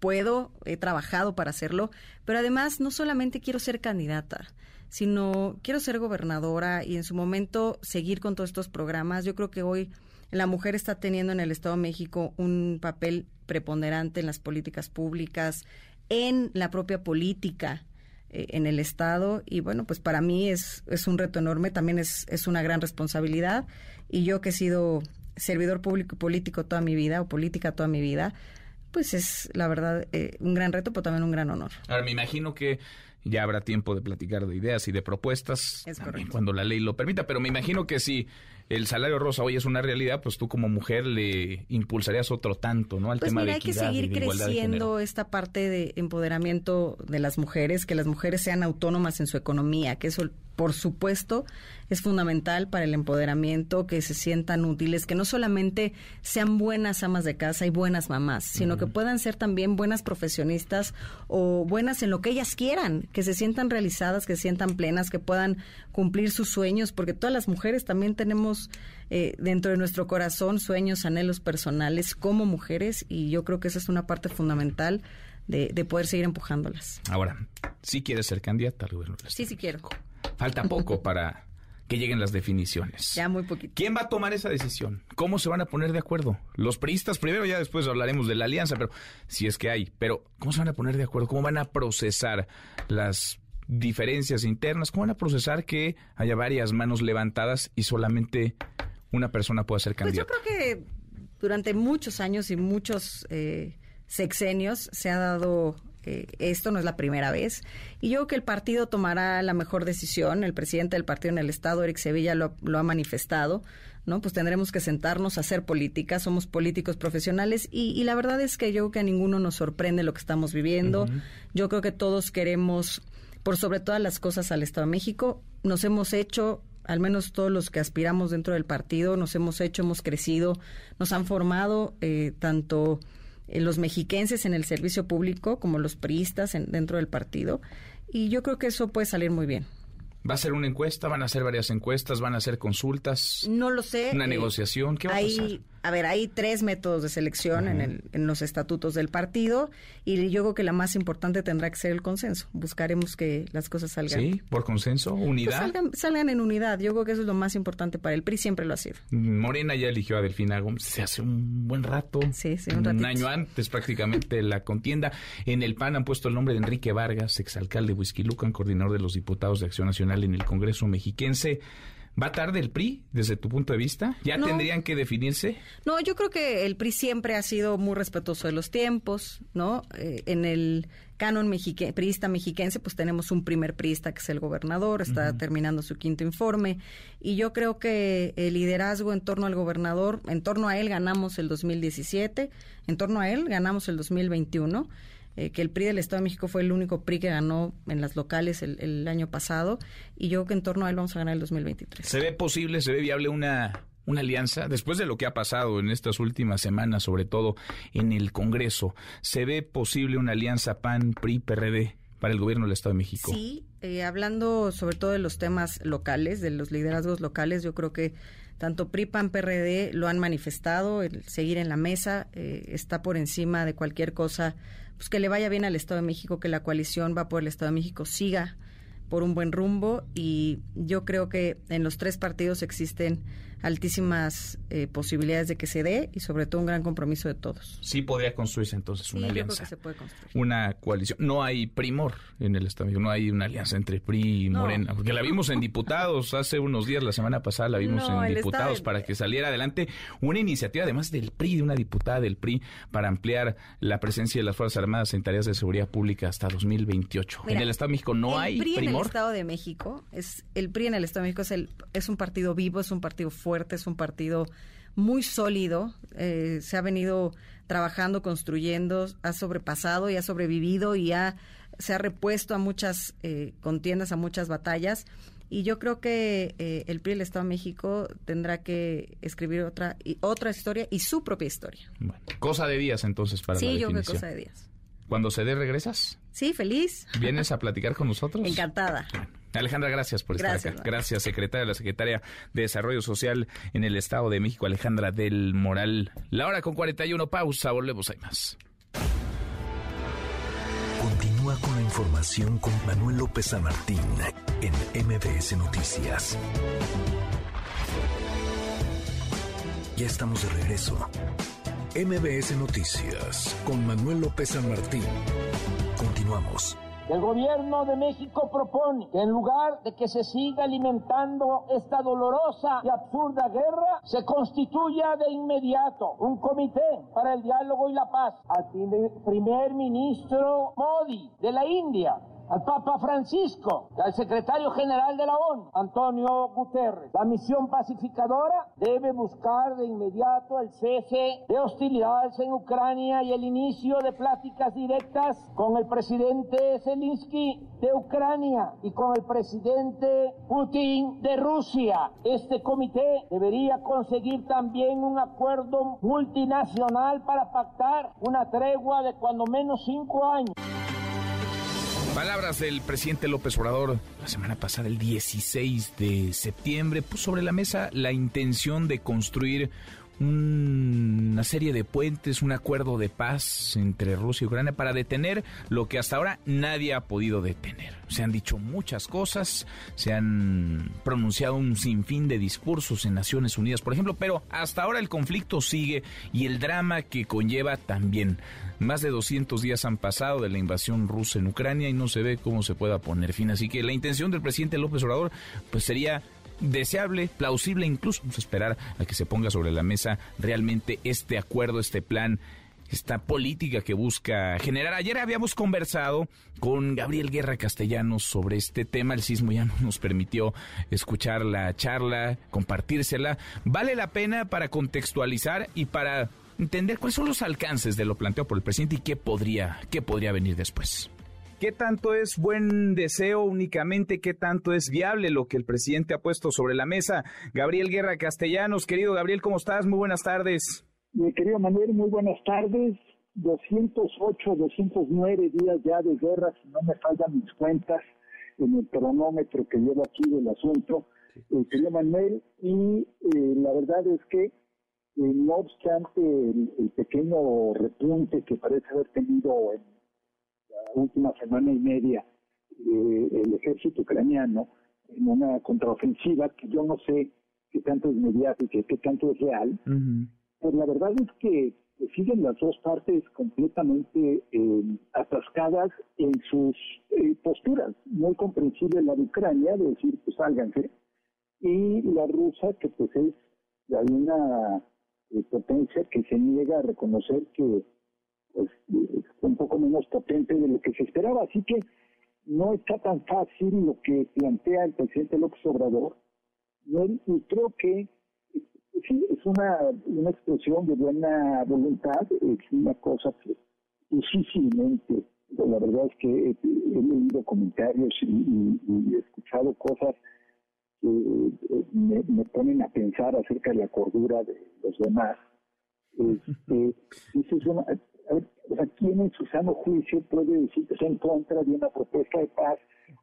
puedo, he trabajado para hacerlo, pero además no solamente quiero ser candidata, sino quiero ser gobernadora y en su momento seguir con todos estos programas. Yo creo que hoy la mujer está teniendo en el Estado de México un papel preponderante en las políticas públicas, en la propia política eh, en el Estado y bueno, pues para mí es, es un reto enorme, también es, es una gran responsabilidad y yo que he sido servidor público y político toda mi vida o política toda mi vida, pues es la verdad eh, un gran reto, pero también un gran honor. Ahora, me imagino que ya habrá tiempo de platicar de ideas y de propuestas cuando la ley lo permita, pero me imagino que si el salario rosa hoy es una realidad, pues tú como mujer le impulsarías otro tanto, ¿no? Al pues tema mira, de equidad hay que seguir creciendo esta parte de empoderamiento de las mujeres, que las mujeres sean autónomas en su economía, que eso por supuesto, es fundamental para el empoderamiento, que se sientan útiles, que no solamente sean buenas amas de casa y buenas mamás, sino que puedan ser también buenas profesionistas o buenas en lo que ellas quieran, que se sientan realizadas, que se sientan plenas, que puedan cumplir sus sueños, porque todas las mujeres también tenemos eh, dentro de nuestro corazón sueños, anhelos personales como mujeres y yo creo que esa es una parte fundamental de, de poder seguir empujándolas. Ahora, si quieres ser candidata al gobierno. Sí, sí quiero. Falta poco para que lleguen las definiciones. Ya muy poquito. ¿Quién va a tomar esa decisión? ¿Cómo se van a poner de acuerdo? Los priistas primero, ya después hablaremos de la alianza, pero si es que hay. Pero ¿cómo se van a poner de acuerdo? ¿Cómo van a procesar las diferencias internas? ¿Cómo van a procesar que haya varias manos levantadas y solamente una persona pueda ser candidata? Pues yo creo que durante muchos años y muchos eh, sexenios se ha dado eh, esto no es la primera vez. Y yo creo que el partido tomará la mejor decisión. El presidente del partido en el Estado, Eric Sevilla, lo, ha manifestado. ¿no? Pues tendremos que sentarnos a hacer política. Somos políticos profesionales y, la verdad es que yo creo que a ninguno nos sorprende lo que estamos viviendo. Yo creo que todos queremos, por sobre todas las cosas, al Estado de México. Nos hemos hecho al menos todos los que aspiramos dentro del partido, nos hemos hecho, hemos crecido, nos han formado eh, tanto eh, los mexiquenses en el servicio público como los priistas dentro del partido. Y yo creo que eso puede salir muy bien. ¿Va a ser una encuesta? ¿Van a hacer varias encuestas? ¿Van a hacer consultas? No lo sé. ¿Una eh, negociación? ¿Qué va a pasar? A ver, hay tres métodos de selección en, el, en, los estatutos del partido y yo creo que la más importante tendrá que ser el consenso. Buscaremos que las cosas salgan. Sí, por consenso, pues unidad. salgan, en unidad. Yo creo que eso es lo más importante para el PRI, siempre lo ha sido. Morena ya eligió a Delfina Gómez se hace un buen rato. Sí, sí, un, un año antes prácticamente la contienda. En el PAN han puesto el nombre de Enrique Vargas, exalcalde de Lucan, coordinador de los diputados de Acción Nacional en el Congreso mexiquense. ¿Va tarde el PRI desde tu punto de vista? ¿Ya tendrían que definirse? No, yo creo que el PRI siempre ha sido muy respetuoso de los tiempos, ¿no? Eh, en el canon mexique, priista mexiquense, pues tenemos un primer priista que es el gobernador, está terminando su quinto informe, y yo creo que el liderazgo en torno al gobernador, en torno a él ganamos el 2017, en torno a él ganamos el 2021, eh, que el PRI del Estado de México fue el único PRI que ganó en las locales el, año pasado y yo creo que en torno a él vamos a ganar el 2023. ¿Se ve posible, se ve viable una, una alianza? Después de lo que ha pasado en estas últimas semanas, sobre todo en el Congreso, ¿se ve posible una alianza PAN-PRI-PRD? para el gobierno del Estado de México. Sí, eh, hablando sobre todo de los temas locales, de los liderazgos locales, yo creo que tanto PRI, PAN, PRD lo han manifestado, el seguir en la mesa eh, está por encima de cualquier cosa pues que le vaya bien al Estado de México, que la coalición va por el Estado de México siga por un buen rumbo. Y yo creo que en los tres partidos existen altísimas eh, posibilidades de que se dé y sobre todo un gran compromiso de todos. Sí podría construirse entonces una alianza. se puede construir. Una coalición. No hay primor en el Estado, no hay una alianza entre PRI y Morena, porque la vimos en diputados hace unos días, la semana pasada la vimos en diputados para que saliera adelante una iniciativa además del PRI, de una diputada del PRI para ampliar la presencia de las Fuerzas Armadas en tareas de seguridad pública hasta 2028. en el Estado de México no hay PRI primor. en el Estado de México es el PRI en el Estado de México es el es un partido vivo, es un partido fuerte es un partido muy sólido, eh, se ha venido trabajando, construyendo, ha sobrepasado y ha sobrevivido y ha, se ha repuesto a muchas eh, contiendas, a muchas batallas. Y yo creo que eh, el PRI del Estado de México tendrá que escribir otra, y, otra historia y su propia historia. cosa de días entonces para sí, la Sí, yo creo que cosa de días. Cuando se dé, regresas. Sí, feliz. ¿Vienes a platicar con nosotros? Encantada. Alejandra, gracias por estar acá. Gracias, secretaria de la Secretaría de Desarrollo Social en el Estado de México, Alejandra del Moral. La hora con 41, pausa, volvemos, hay más. Continúa con la información con Manuel López San Martín en MBS Noticias. Ya estamos de regreso. MBS Noticias con Manuel López San Martín. Continuamos. El gobierno de México propone que en lugar de que se siga alimentando esta dolorosa y absurda guerra, se constituya de inmediato un comité para el diálogo y la paz al primer ministro Modi de la India al Papa Francisco, al secretario general de la ONU, Antonio Guterres. La misión pacificadora debe buscar de inmediato el cese de hostilidades en Ucrania y el inicio de pláticas directas con el presidente Zelensky de Ucrania y con el presidente Putin de Rusia. Este comité debería conseguir también un acuerdo multinacional para pactar una tregua de cuando menos cinco años. Palabras del presidente López Obrador la semana pasada, el 16 de septiembre, puso sobre la mesa la intención de construir una serie de puentes, un acuerdo de paz entre Rusia y Ucrania para detener lo que hasta ahora nadie ha podido detener. Se han dicho muchas cosas, se han pronunciado un sinfín de discursos en Naciones Unidas, por ejemplo, pero hasta ahora el conflicto sigue y el drama que conlleva también. Más de 200 días han pasado de la invasión rusa en Ucrania y no se ve cómo se pueda poner fin. Así que la intención del presidente López Obrador pues sería deseable, plausible, incluso esperar a que se ponga sobre la mesa realmente este acuerdo, este plan esta política que busca generar. Ayer habíamos conversado con Gabriel Guerra Castellanos sobre este tema. El sismo ya no nos permitió escuchar la charla, compartírsela. Vale la pena para contextualizar y para entender cuáles son los alcances de lo planteado por el presidente y qué podría, qué podría venir después. ¿Qué tanto es buen deseo únicamente? ¿Qué tanto es viable lo que el presidente ha puesto sobre la mesa? Gabriel Guerra Castellanos, querido Gabriel, ¿cómo estás? Muy buenas tardes. Mi querido Manuel, muy buenas tardes. 208, 209 días ya de guerra, si no me fallan mis cuentas en el cronómetro que llevo aquí del asunto, eh, querido Manuel, y eh, la verdad es que eh, no obstante el, el, pequeño repunte que parece haber tenido en última semana y media eh, el ejército ucraniano en una contraofensiva que yo no sé qué tanto es mediática, qué tanto es real, pues la verdad es que siguen las dos partes completamente eh, atascadas en sus eh, posturas. Muy comprensible la de Ucrania, de decir, pues sálganse, y la rusa, que pues es una potencia que se niega a reconocer que pues, un poco menos potente de lo que se esperaba. Así que no está tan fácil lo que plantea el presidente López Obrador. y creo que sí, es una, una expresión de buena voluntad, es una cosa que difícilmente, la verdad es que he, leído comentarios y, he escuchado cosas que eh, me, me, ponen a pensar acerca de la cordura de los demás. Este, es una, o sea, ¿quién en su sano juicio puede decir que está en contra de una propuesta de paz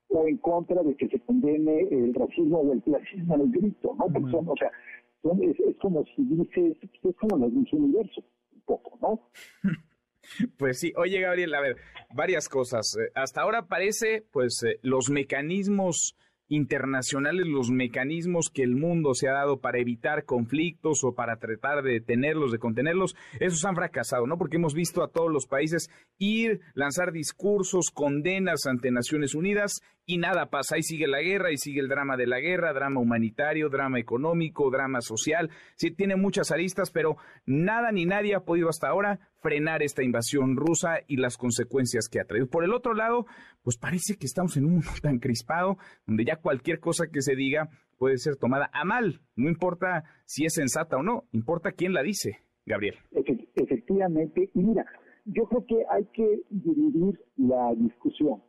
o en contra de que se condene el racismo o el clasismo en el grito, ¿no? Porque son, o sea, es, como si dices, es como la luz universo, un poco, ¿no? Pues sí, oye Gabriel, a ver, varias cosas. Eh, hasta ahora parece, pues, eh, los mecanismos internacionales, los mecanismos que el mundo se ha dado para evitar conflictos o para tratar de detenerlos, de contenerlos, esos han fracasado, ¿no? Porque hemos visto a todos los países ir, lanzar discursos, condenas ante Naciones Unidas y nada pasa. Ahí sigue la guerra, y sigue el drama de la guerra, drama humanitario, drama económico, drama social. Sí, tiene muchas aristas, pero nada ni nadie ha podido hasta ahora frenar esta invasión rusa y las consecuencias que ha traído. Por el otro lado, pues parece que estamos en un mundo tan crispado, donde ya cualquier cosa que se diga puede ser tomada a mal. No importa si es sensata o no, importa quién la dice, Gabriel. Efectivamente, y mira, yo creo que hay que dividir la discusión.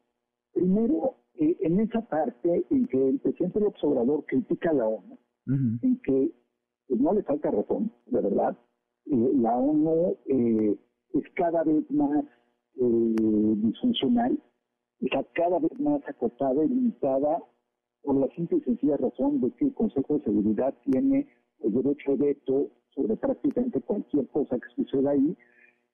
Primero, eh, en esa parte en que el presidente López Obrador critica a la ONU, en que pues, no le falta razón, de verdad, eh, la ONU eh, es cada vez más disfuncional, está cada vez más acotada y limitada por la simple y sencilla razón de que el Consejo de Seguridad tiene el derecho de veto sobre prácticamente cualquier cosa que suceda ahí.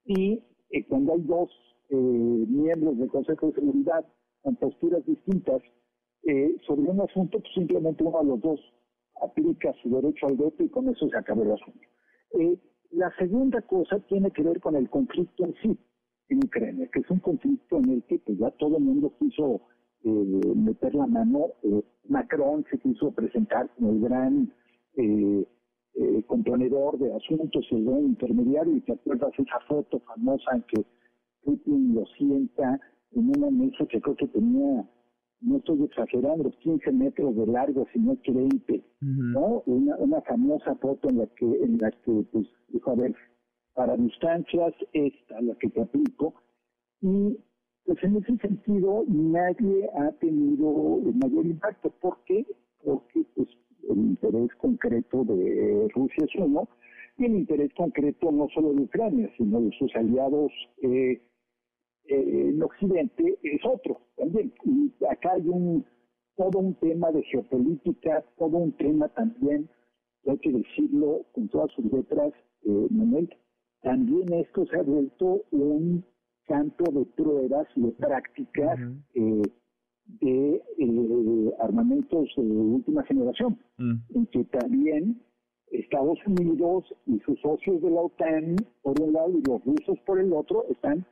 Y cuando hay dos miembros del Consejo de Seguridad con posturas distintas eh, sobre un asunto, pues simplemente uno de los dos aplica su derecho al veto y con eso se acaba el asunto. Eh, la segunda cosa tiene que ver con el conflicto en sí en Ucrania, que es un conflicto en el que pues, ya todo el mundo quiso eh, meter la mano. Macron se quiso presentar como el gran componedor de asuntos, el gran intermediario, y te acuerdas esa foto famosa en que Putin lo sienta en una mesa que creo que tenía, no estoy exagerando, 15 metros de largo, si no es 20, ¿no? Una, una famosa foto en la que, en la que pues, dijo, a ver, para distancias esta, la que te aplico, y pues en ese sentido nadie ha tenido el mayor impacto. ¿Por qué? Porque pues el interés concreto de Rusia es uno, y el interés concreto no solo de Ucrania, sino de sus aliados eh, eh, en Occidente es otro también. Y acá hay un todo un tema de geopolítica, todo un tema también, hay que decirlo con todas sus letras, eh, Manuel, también esto se ha vuelto un campo de pruebas y de prácticas eh, de eh, armamentos de última generación, mm. en que también Estados Unidos y sus socios de la OTAN, por un lado, y los rusos por el otro, están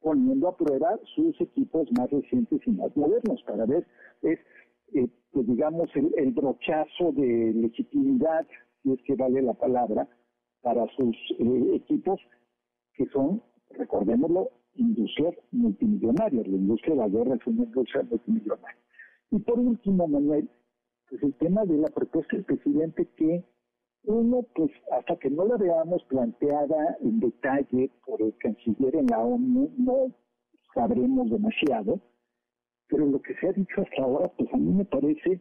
poniendo a prueba sus equipos más recientes y más modernos para ver, es, eh, pues, digamos, el, el, brochazo de legitimidad, si es que vale la palabra, para sus equipos que son, recordémoslo, industrias multimillonarias. La industria de la guerra es una industria multimillonaria. Y por último, Manuel, pues el tema de la propuesta del presidente que uno, pues hasta que no la veamos planteada en detalle por el canciller en la ONU, no sabremos demasiado, pero lo que se ha dicho hasta ahora, pues a mí me parece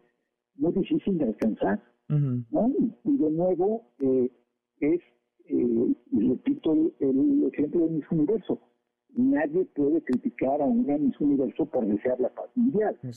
muy difícil de alcanzar, ¿no? Y, de nuevo, eh, es, eh, y repito el, el ejemplo de mis universo, nadie puede criticar a un Miss Universo por desear la paz mundial. El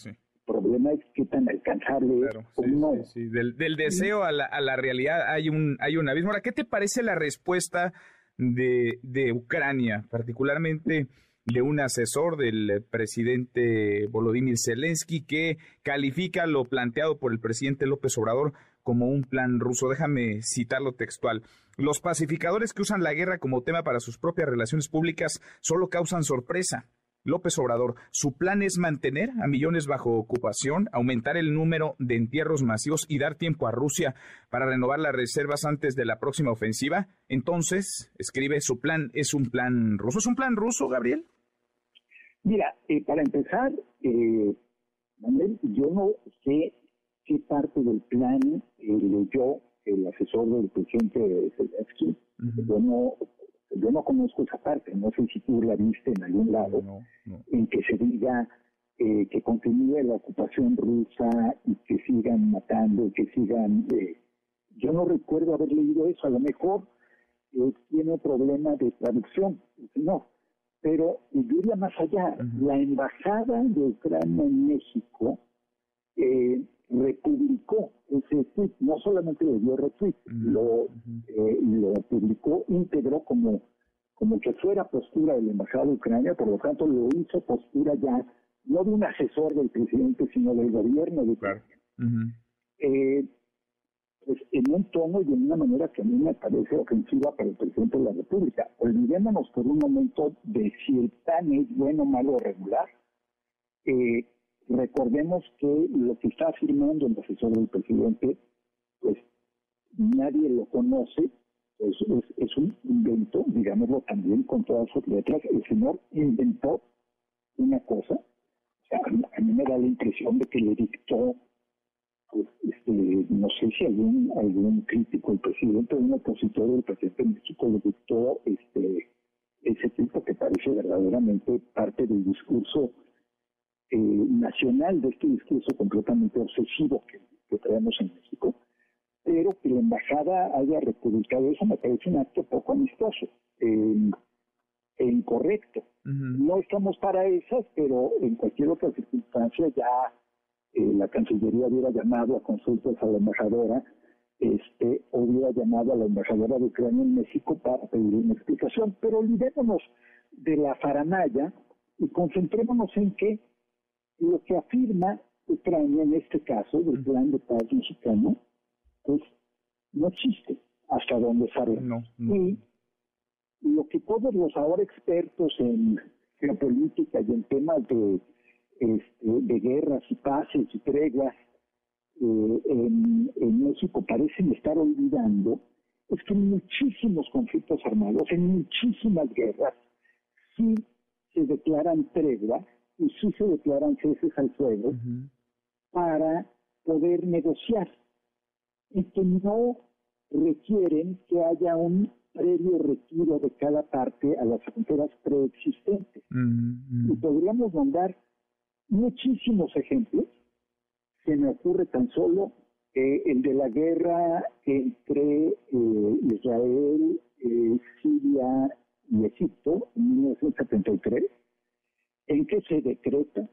problema es qué tan alcanzable es no. Del, deseo a la, a la, realidad hay un, hay un abismo. Ahora, ¿qué te parece la respuesta de, de Ucrania, particularmente de un asesor del presidente Volodymyr Zelensky que califica lo planteado por el presidente López Obrador como un plan ruso. Déjame citarlo textual. Los pacificadores que usan la guerra como tema para sus propias relaciones públicas solo causan sorpresa. López Obrador, su plan es mantener a millones bajo ocupación, aumentar el número de entierros masivos y dar tiempo a Rusia para renovar las reservas antes de la próxima ofensiva. Entonces, escribe, su plan es un plan ruso. ¿Es un plan ruso, Gabriel? Mira, eh, para empezar, eh, yo no sé qué parte del plan eh, leyó el asesor del presidente Zelensky. yo, no, yo no conozco esa parte, no sé si tú la viste en algún lado, en que se diga eh, que continúe la ocupación rusa y que sigan matando, y que sigan... Eh, yo no recuerdo haber leído eso, a lo mejor eh, tiene problema de traducción, no, pero iría más allá. La embajada de Ucrania en México eh, republicó ese tweet, no solamente le dio retweet, lo, eh, lo publicó íntegro como, como que fuera postura del embajado de Ucrania, por lo tanto lo hizo postura ya, no de un asesor del presidente, sino del gobierno de Ucrania. Eh, pues en un tono y en una manera que a mí me parece ofensiva para el presidente de la República. Olvidémonos por un momento de si el plan es bueno, malo o regular. Eh, Recordemos que lo que está afirmando el asesor del presidente, pues nadie lo conoce, es, es, un invento, digámoslo también con todas sus letras. El señor inventó una cosa, a mí me da la impresión de que le dictó, pues, este, no sé si algún, algún crítico, el presidente, un opositor del presidente de México le dictó este, ese tipo que parece verdaderamente parte del discurso eh, nacional de este discurso completamente obsesivo que, que traemos en México, pero que la embajada haya republicado eso me parece un acto poco amistoso eh, e incorrecto. No estamos para esas, pero en cualquier otra circunstancia ya eh, la Cancillería hubiera llamado a consultas a la embajadora este, hubiera llamado a la embajadora de Ucrania en México para pedir una explicación. Pero olvidémonos de la faramaya y concentrémonos en que lo que afirma Ucrania en este caso, del plan de paz mexicano, pues no existe hasta donde sabemos. Y lo que todos los ahora expertos en geopolítica y en temas de, este, de guerras y paces y treguas eh, en, en México parecen estar olvidando es que en muchísimos conflictos armados, en muchísimas guerras, sí se declaran tregua y sí se declaran ceses al fuego para poder negociar y que no requieren que haya un previo retiro de cada parte a las fronteras preexistentes. Y podríamos mandar muchísimos ejemplos. Se me ocurre tan solo eh, el de la guerra entre eh, Israel, eh, Siria y Egipto en 1973, en que se decreta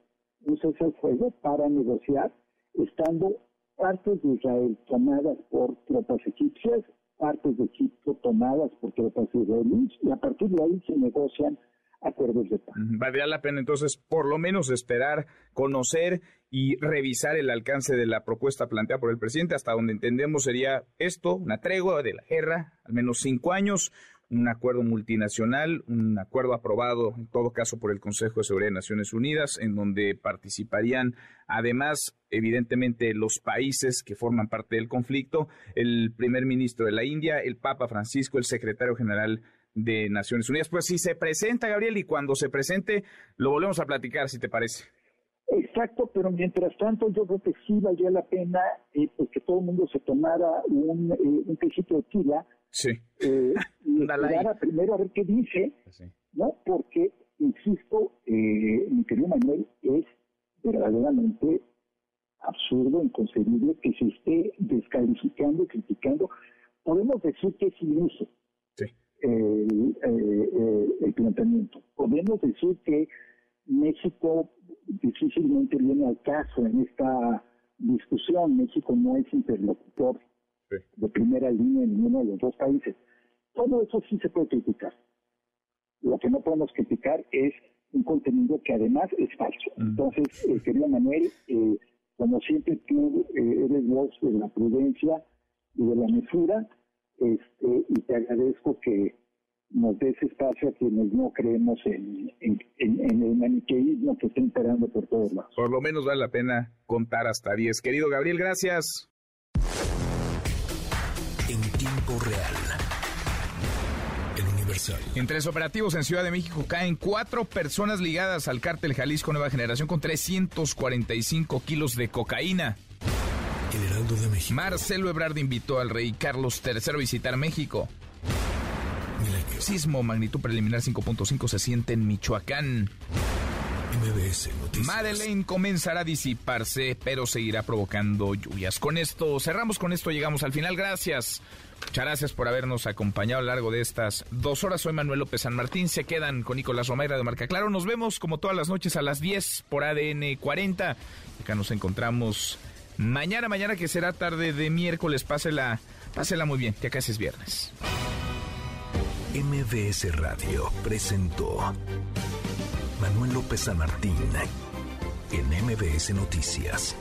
un cese al fuego para negociar, estando partes de Israel tomadas por tropas egipcias, partes de Egipto tomadas por tropas israelíes, y a partir de ahí se negocian acuerdos de paz. Valdría la pena entonces por lo menos esperar, conocer y revisar el alcance de la propuesta planteada por el presidente, hasta donde entendemos sería esto, una tregua de la guerra, al menos cinco años, un acuerdo multinacional, un acuerdo aprobado en todo caso por el Consejo de Seguridad de Naciones Unidas, en donde participarían además, evidentemente, los países que forman parte del conflicto, el primer ministro de la India, el Papa Francisco, el secretario general de Naciones Unidas. Pues si se presenta, Gabriel, y cuando se presente, lo volvemos a platicar, si te parece. Exacto, pero mientras tanto yo creo que sí valía la pena eh, pues, que todo el mundo se tomara un, eh, de tila Sí. Eh, primero a ver qué dice, ¿no? Porque, insisto, eh, mi querido Manuel, es verdaderamente absurdo, inconcebible que se esté descalificando, criticando. Podemos decir que es iluso el, eh, el planteamiento. Podemos decir que México difícilmente viene al caso en esta discusión. México no es interlocutor de primera línea en ninguno de los dos países. Todo eso sí se puede criticar. Lo que no podemos criticar es un contenido que además es falso. Entonces, eh, querido Manuel, eh, como siempre tú eh, eres voz de la prudencia y de la mesura, este, y te agradezco que nos des espacio a quienes no creemos en, en, en, el maniqueísmo que está imperando por todos lados. Por lo menos vale la pena contar hasta 10. Querido Gabriel, gracias real. El Universal. En tres operativos en Ciudad de México caen cuatro personas ligadas al cártel Jalisco Nueva Generación con 345 kilos de cocaína. El Heraldo de México. Marcelo Ebrard invitó al rey Carlos III a visitar México. Sismo magnitud preliminar 5.5 se siente en Michoacán. MBS Noticias. Madeleine comenzará a disiparse, pero seguirá provocando lluvias. Con esto, cerramos con esto, llegamos al final. Gracias. Muchas gracias por habernos acompañado a lo largo de estas dos horas. Soy Manuel López San Martín. Se quedan con Nicolás Romeira de Marca Claro. Nos vemos como todas las noches a las 10 por ADN 40. Acá nos encontramos mañana, mañana que será tarde de miércoles. Pásela, pásela muy bien, que acá es viernes. MBS Radio presentó Manuel López San Martín en MBS Noticias.